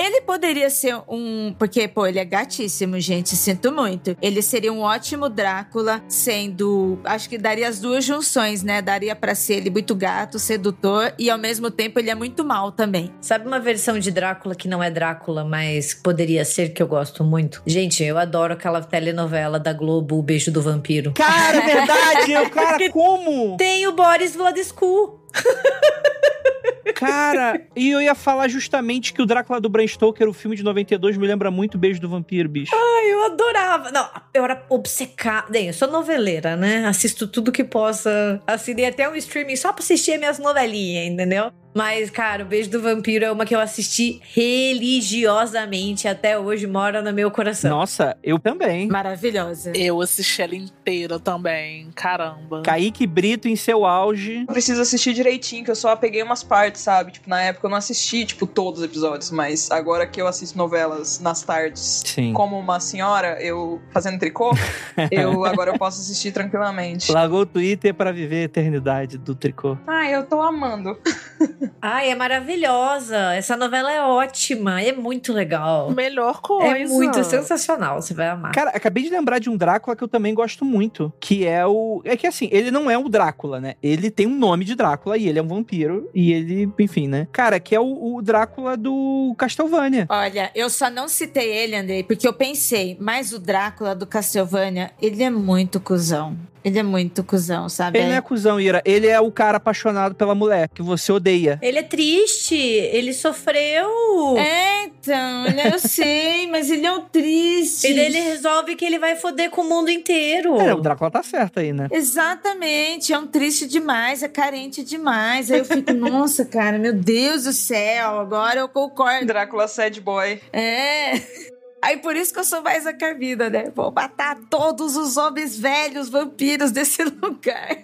ele poderia ser um. Porque, pô, ele é gatíssimo, gente. Sinto muito. Ele seria um ótimo Drácula, sendo. Acho que daria as duas junções, né? Daria pra ser ele muito gato, sedutor, e ao mesmo tempo ele é muito mal também. Sabe uma versão de Drácula que não é Drácula, mas poderia ser que eu gosto muito? Gente, eu adoro aquela telenovela da Globo, O Beijo do Vampiro. Cara, é verdade! Eu, cara, como? Tem o Boris Vladescu. Cara, e eu ia falar justamente que o Drácula do Bram Stoker, o filme de 92, me lembra muito Beijo do Vampiro, bicho. Ai, eu adorava. Não, eu era obcecada. Eu sou noveleira, né? Assisto tudo que possa. Assinei até um streaming só pra assistir minhas novelinhas, entendeu? Mas, cara, o Beijo do Vampiro é uma que eu assisti religiosamente até hoje, mora no meu coração. Nossa, eu também. Maravilhosa. Eu assisti ela inteira também. Caramba. Kaique Brito em seu auge. Eu preciso assistir direitinho, que eu só peguei umas partes, sabe? Tipo, na época eu não assisti, tipo, todos os episódios, mas agora que eu assisto novelas nas tardes, Sim. como uma senhora, eu fazendo tricô, eu agora eu posso assistir tranquilamente. Largou o Twitter pra viver a eternidade do tricô. Ah, eu tô amando. Ai, é maravilhosa. Essa novela é ótima. É muito legal. Melhor coisa. É muito sensacional. Você vai amar. Cara, acabei de lembrar de um Drácula que eu também gosto muito, que é o... É que assim, ele não é o Drácula, né? Ele tem um nome de Drácula e ele é um vampiro e ele, enfim, né? Cara, que é o, o Drácula do Castlevania. Olha, eu só não citei ele, Andrei, porque eu pensei, mas o Drácula do Castlevania, ele é muito cuzão. Ele é muito cuzão, sabe? Ele não é cuzão, Ira. Ele é o cara apaixonado pela mulher, que você odeia. Ele é triste. Ele sofreu. É, então, ele- eu sei, mas ele é um triste. E daí ele resolve que ele vai foder com o mundo inteiro. É, o Drácula tá certo aí, né? Exatamente, é um triste demais, é carente demais. Aí eu fico, nossa, cara, meu Deus do céu, agora eu concordo. Drácula Sad Boy. É. Aí por isso que eu sou mais a Carmina, né? Vou matar todos os homens velhos vampiros desse lugar.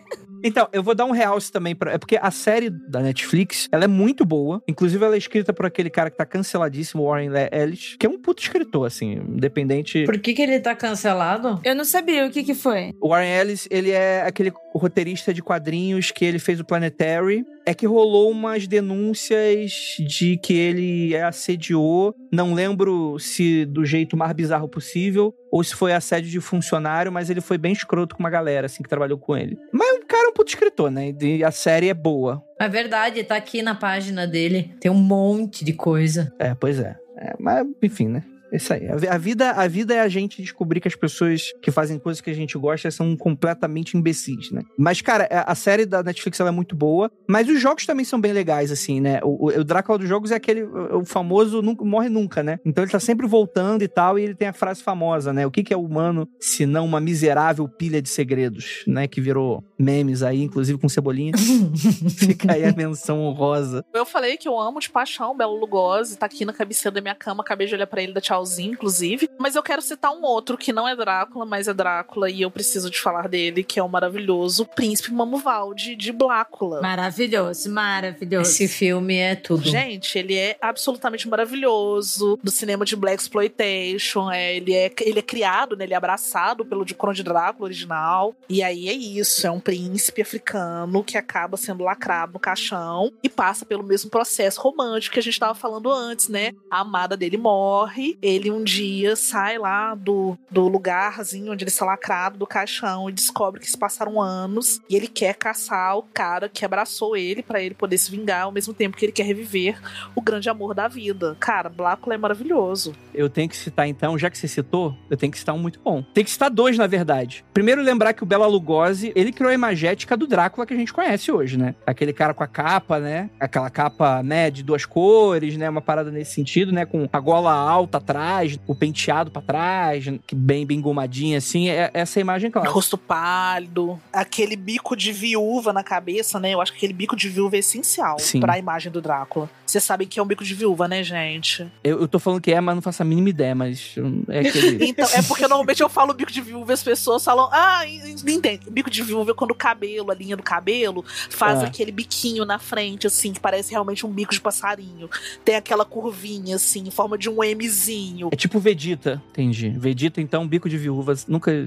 Então, eu vou dar um realce também pra. É porque a série da Netflix, ela é muito boa. Inclusive, ela é escrita por aquele cara que tá canceladíssimo, Warren Ellis, que é um puto escritor, assim, independente. Por que, que ele tá cancelado? Eu não sabia o que que foi. O Warren Ellis, ele é aquele roteirista de quadrinhos que ele fez o Planetary. é que rolou umas denúncias de que ele assediou, não lembro se do jeito mais bizarro possível, ou se foi assédio de funcionário, mas ele foi bem escroto com uma galera, assim, que trabalhou com ele. Mas o cara é um puto escritor, né? E a série é boa. É verdade, tá aqui na página dele. Tem um monte de coisa. É, pois é. é mas, enfim, né? Isso aí. A vida, a vida é a gente descobrir que as pessoas que fazem coisas que a gente gosta são completamente imbecis, né? Mas, cara, a série da Netflix ela é muito boa, mas os jogos também são bem legais, assim, né? O, o Drácula dos jogos é aquele, o famoso nunca, morre nunca, né? Então ele tá sempre voltando e tal, e ele tem a frase famosa, né? O que, que é o humano se não uma miserável pilha de segredos, né? Que virou memes aí, inclusive com cebolinha. Fica aí a menção honrosa. Eu falei que eu amo de paixão Belo Lugosi, tá aqui na cabeceira da minha cama, acabei de olhar pra ele da tchau inclusive. Mas eu quero citar um outro que não é Drácula, mas é Drácula e eu preciso de falar dele, que é o maravilhoso Príncipe Mamuvalde de Blácula. Maravilhoso, maravilhoso. Esse filme é tudo. Gente, ele é absolutamente maravilhoso. Do cinema de Black Exploitation. É, ele, é, ele é criado, né, ele é abraçado pelo de Conde Drácula original. E aí é isso: é um príncipe africano que acaba sendo lacrado no caixão e passa pelo mesmo processo romântico que a gente estava falando antes, né? A amada dele morre, ele um dia sai lá do, do lugarzinho onde ele está lacrado, do caixão, e descobre que se passaram anos e ele quer caçar o cara que abraçou ele para ele poder se vingar, ao mesmo tempo que ele quer reviver o grande amor da vida. Cara, Blácula é maravilhoso. Eu tenho que citar então, já que você citou, eu tenho que citar um muito bom. Tem que citar dois, na verdade. Primeiro, lembrar que o Bela Lugosi, ele criou a imagética do Drácula que a gente conhece hoje, né? Aquele cara com a capa, né? Aquela capa, né, de duas cores, né? Uma parada nesse sentido, né? Com a gola alta atrás trás, o penteado para trás, que bem, bem gomadinho, assim, é essa imagem clara. Rosto pálido, aquele bico de viúva na cabeça, né? Eu acho que aquele bico de viúva é essencial para a imagem do Drácula. Vocês sabem que é um bico de viúva, né, gente? Eu, eu tô falando que é, mas não faço a mínima ideia, mas é aquele... então, é porque normalmente eu falo bico de viúva e as pessoas falam, ah, entende. Bico de viúva é quando o cabelo, a linha do cabelo, faz é. aquele biquinho na frente, assim, que parece realmente um bico de passarinho. Tem aquela curvinha, assim, em forma de um Mzinho. É tipo Vegeta, entendi. Vegeta, então, bico de viúvas. Nunca.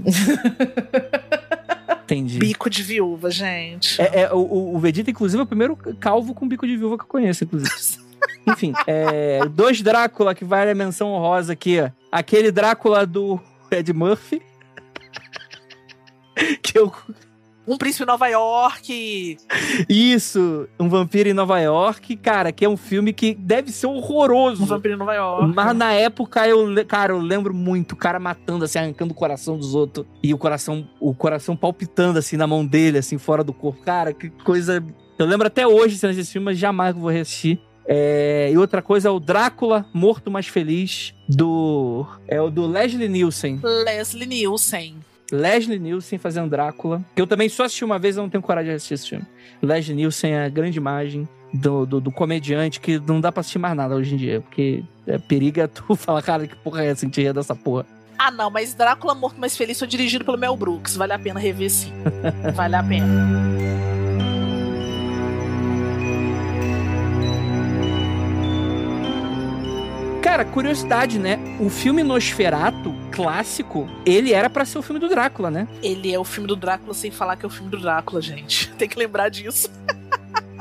Entendi. Bico de viúva, gente. É, é o, o, Vegeta, inclusive, é o primeiro calvo com bico de viúva que eu conheço, inclusive. Enfim, é, dois Drácula que vale a menção honrosa aqui. Aquele Drácula do Ed Murphy. que eu um príncipe em Nova York. Isso, um vampiro em Nova York, cara, que é um filme que deve ser horroroso. Um vampiro em Nova York. Mas na época eu, cara, eu lembro muito o cara matando assim, arrancando o coração dos outros e o coração, o coração palpitando assim na mão dele, assim fora do corpo. Cara, que coisa eu lembro até hoje cenas desse filme, mas jamais vou reassistir. É, e outra coisa é o Drácula Morto Mais Feliz, do. É o do Leslie Nielsen. Leslie Nielsen. Leslie Nielsen fazendo Drácula, que eu também só assisti uma vez, eu não tenho coragem de assistir esse filme. Leslie Nielsen é a grande imagem do, do, do, comediante que não dá pra assistir mais nada hoje em dia, porque é periga tu falar, cara, que porra é essa, gente dessa porra. Ah, não, mas Drácula Morto Mais Feliz foi dirigido pelo Mel Brooks, vale a pena rever sim. vale a pena. Cara, curiosidade, né? O filme Nosferato clássico, ele era para ser o filme do Drácula, né? Ele é o filme do Drácula sem falar que é o filme do Drácula, gente. Tem que lembrar disso.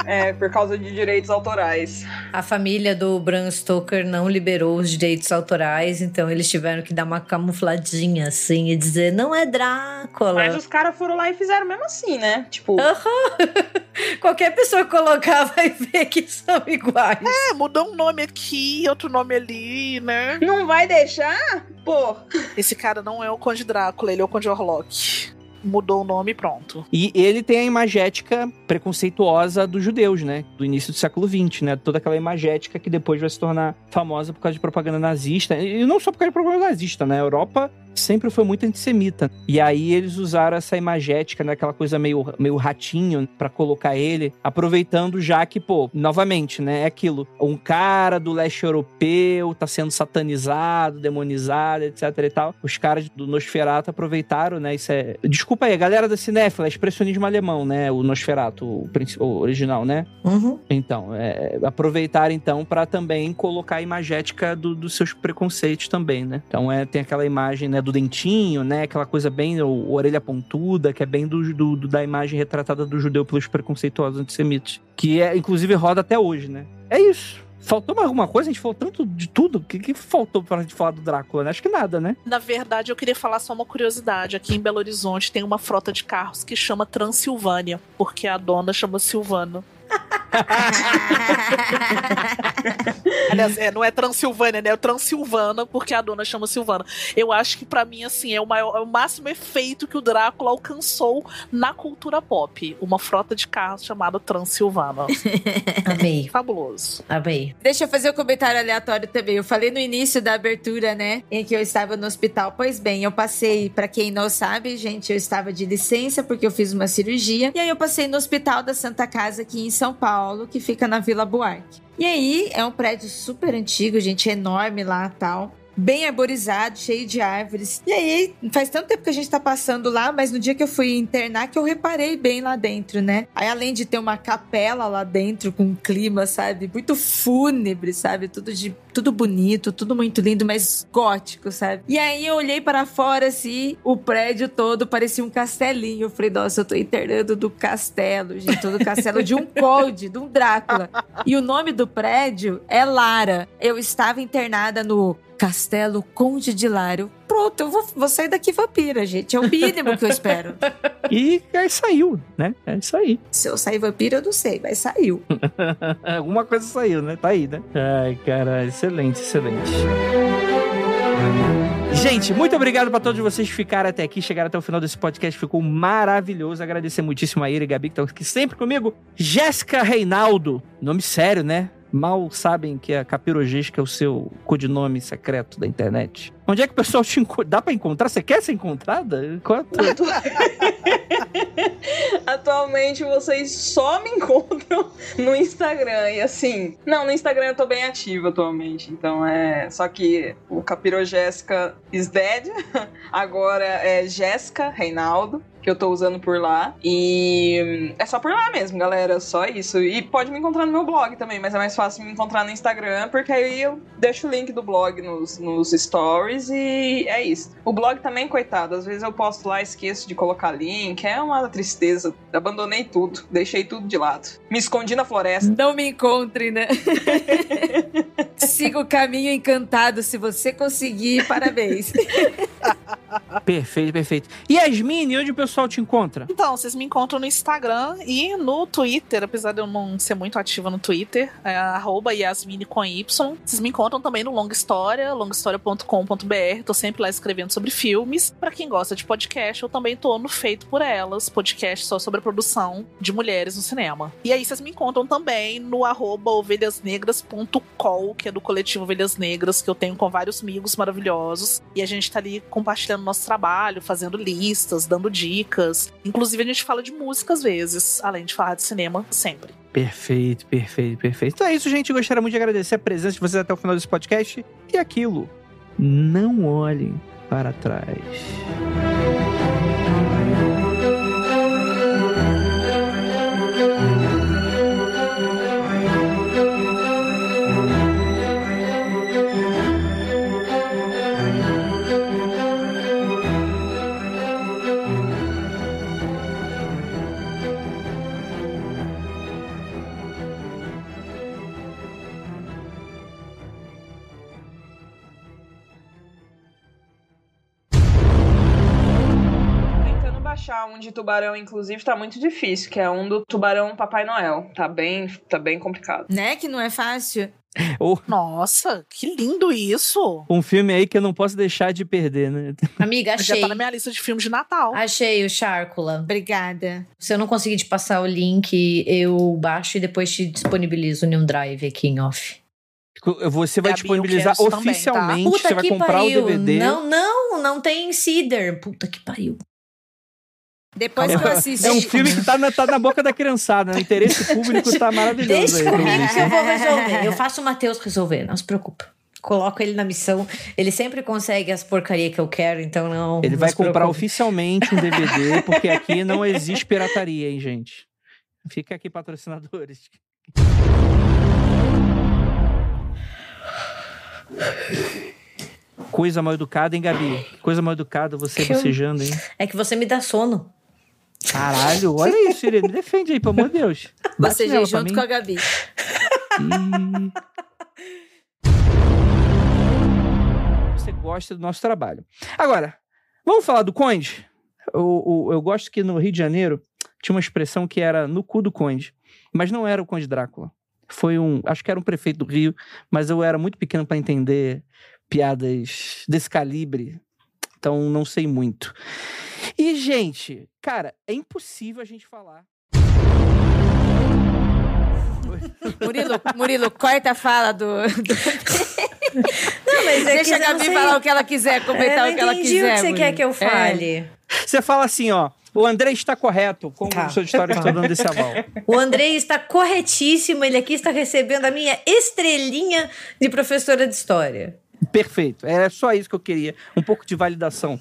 É, por causa de direitos autorais. A família do Bram Stoker não liberou os direitos autorais, então eles tiveram que dar uma camufladinha assim e dizer: não é Drácula. Mas os caras foram lá e fizeram mesmo assim, né? Tipo. Qualquer pessoa colocar vai ver que são iguais. É, mudou um nome aqui, outro nome ali, né? Não vai deixar? Pô. Esse cara não é o Conde Drácula, ele é o Conde Orlok mudou o nome pronto. E ele tem a imagética preconceituosa dos judeus, né? Do início do século XX, né? Toda aquela imagética que depois vai se tornar famosa por causa de propaganda nazista. E não só por causa de propaganda nazista, né? A Europa sempre foi muito antissemita. E aí eles usaram essa imagética, né, aquela coisa meio, meio ratinho, para colocar ele, aproveitando já que, pô, novamente, né, é aquilo. Um cara do leste europeu tá sendo satanizado, demonizado, etc e tal. Os caras do Nosferatu aproveitaram, né, isso é... Desculpa aí, a galera da cinéfila, é expressionismo alemão, né, o Nosferatu, o, o original, né? Uhum. Então, é, aproveitar então para também colocar a imagética do, dos seus preconceitos também, né? Então é, tem aquela imagem, né, do do dentinho, né? Aquela coisa bem, o, orelha pontuda, que é bem do, do, da imagem retratada do judeu pelos preconceituosos antissemitas. Que é, inclusive, roda até hoje, né? É isso. Faltou mais alguma coisa? A gente falou tanto de tudo. O que, que faltou pra gente falar do Drácula, né? Acho que nada, né? Na verdade, eu queria falar só uma curiosidade. Aqui em Belo Horizonte tem uma frota de carros que chama Transilvânia, porque a dona chama Silvana. Aliás, é, não é Transilvânia, né? É Transilvana, porque a dona chama Silvana. Eu acho que para mim, assim, é o, maior, é o máximo efeito que o Drácula alcançou na cultura pop. Uma frota de carros chamada Transilvana. Amei. Fabuloso. Amei. Deixa eu fazer um comentário aleatório também. Eu falei no início da abertura, né? Em que eu estava no hospital. Pois bem, eu passei, para quem não sabe, gente, eu estava de licença porque eu fiz uma cirurgia. E aí eu passei no hospital da Santa Casa aqui em São Paulo, que fica na Vila Buarque. E aí, é um prédio super antigo, gente, enorme lá tal bem arborizado, cheio de árvores. E aí, faz tanto tempo que a gente tá passando lá, mas no dia que eu fui internar que eu reparei bem lá dentro, né? Aí além de ter uma capela lá dentro com um clima, sabe, muito fúnebre, sabe, tudo de tudo bonito, tudo muito lindo, mas gótico, sabe? E aí eu olhei para fora assim, o prédio todo parecia um castelinho. Eu falei, nossa, eu tô internando do castelo, gente, do castelo de um Cold, de um Drácula. E o nome do prédio é Lara. Eu estava internada no Castelo Conde de Lário. Pronto, eu vou, vou sair daqui vampira, gente. É o mínimo que eu espero. E aí saiu, né? É isso aí. Se eu sair vampira, eu não sei, mas saiu. Alguma coisa saiu, né? Tá aí, né? Ai, cara, excelente, excelente. Gente, muito obrigado para todos vocês que ficaram até aqui, chegaram até o final desse podcast, ficou maravilhoso. Agradecer muitíssimo a Ira e Gabi que estão aqui sempre comigo. Jéssica Reinaldo, nome sério, né? Mal sabem que a Capirogística é o seu codinome secreto da internet. Onde é que o pessoal te encontra? Dá pra encontrar? Você quer ser encontrada? Quanto? Atualmente vocês só me encontram no Instagram. E assim, não, no Instagram eu tô bem ativa atualmente. Então é. Só que o Capirogéssica is dead. Agora é Jéssica Reinaldo que eu tô usando por lá. E é só por lá mesmo, galera. Só isso. E pode me encontrar no meu blog também, mas é mais fácil me encontrar no Instagram, porque aí eu deixo o link do blog nos, nos stories e é isso. O blog também, coitado, às vezes eu posto lá, esqueço de colocar link. É uma tristeza. Abandonei tudo, deixei tudo de lado. Me escondi na floresta. Não me encontre, né? Siga o caminho encantado. Se você conseguir, parabéns. perfeito, perfeito. E Yasmine, onde o pessoal te encontra? Então, vocês me encontram no Instagram e no Twitter, apesar de eu não ser muito ativa no Twitter, é Yasmine com Y. Vocês me encontram também no Longa História, longahistoria.com.br. Tô sempre lá escrevendo sobre filmes. Para quem gosta de podcast, eu também tô no Feito por Elas, podcast só sobre a produção de mulheres no cinema. E aí vocês me encontram também no arroba ovelhasnegras.col, que é do coletivo Ovelhas Negras, que eu tenho com vários amigos maravilhosos. E a gente tá ali compartilhando nosso trabalho, fazendo listas, dando dicas. Inclusive, a gente fala de música às vezes, além de falar de cinema sempre. Perfeito, perfeito, perfeito. Então é isso, gente. Gostaria muito de agradecer a presença de vocês até o final desse podcast. E aquilo, não olhem para trás. Achar um de tubarão, inclusive, tá muito difícil, que é um do tubarão Papai Noel. Tá bem, tá bem complicado. Né? Que não é fácil. Oh. Nossa, que lindo isso! Um filme aí que eu não posso deixar de perder, né? Amiga, achei. Já tá na minha lista de filmes de Natal. Achei o Chárcula. Obrigada. Se eu não conseguir te passar o link, eu baixo e depois te disponibilizo no Drive aqui em off. Você vai disponibilizar oficialmente, também, tá? você vai comprar pariu. o DVD. Não, não, não tem Cider. Puta que pariu. Depois que eu assisti. É um filme que tá na, tá na boca da criançada. Né? O interesse público tá maravilhoso. Deixa aí, comigo que eu vou resolver. Eu faço o Matheus resolver, não se preocupe. Coloco ele na missão. Ele sempre consegue as porcarias que eu quero, então não. Ele não vai comprar oficialmente um DVD, porque aqui não existe pirataria, hein, gente? Fica aqui, patrocinadores. Coisa mal educada, hein, Gabi? Coisa mal educada, você bocejando, hein? É que você me dá sono. Caralho, olha isso, Irene. Defende aí, pelo amor de Deus. Você pra junto com a Gabi. Você gosta do nosso trabalho. Agora, vamos falar do Conde? O- o- eu gosto que no Rio de Janeiro tinha uma expressão que era no cu do Conde. Mas não era o Conde Drácula. Foi um. Acho que era um prefeito do Rio, mas eu era muito pequeno para entender piadas desse calibre. Então não sei muito. E, gente, cara, é impossível a gente falar. Murilo, Murilo, corta a fala do. do- Não, mas é Deixa a Gabi sei- falar o que ela quiser, É, comentar não o que ela entendi quiser. o que você Murilo. quer que eu É. fale. Você fala assim, ó. O André está correto, como Tá. o seu história está dando esse aval. O Andrei está corretíssimo, ele aqui está recebendo a minha estrelinha de professora de história. Perfeito. É só isso que eu queria. Um pouco de validação.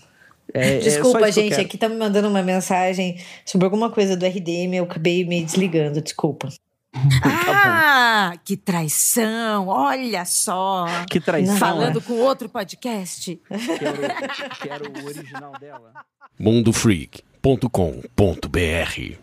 É- é Desculpa, que eu gente, quero. aqui tá me mandando uma mensagem sobre alguma coisa do RDM, eu acabei me desligando, desculpa. Ah, que traição! Olha só! Que traição. Falando com outro podcast. Quero, quero o original dela. mundofreak.com.br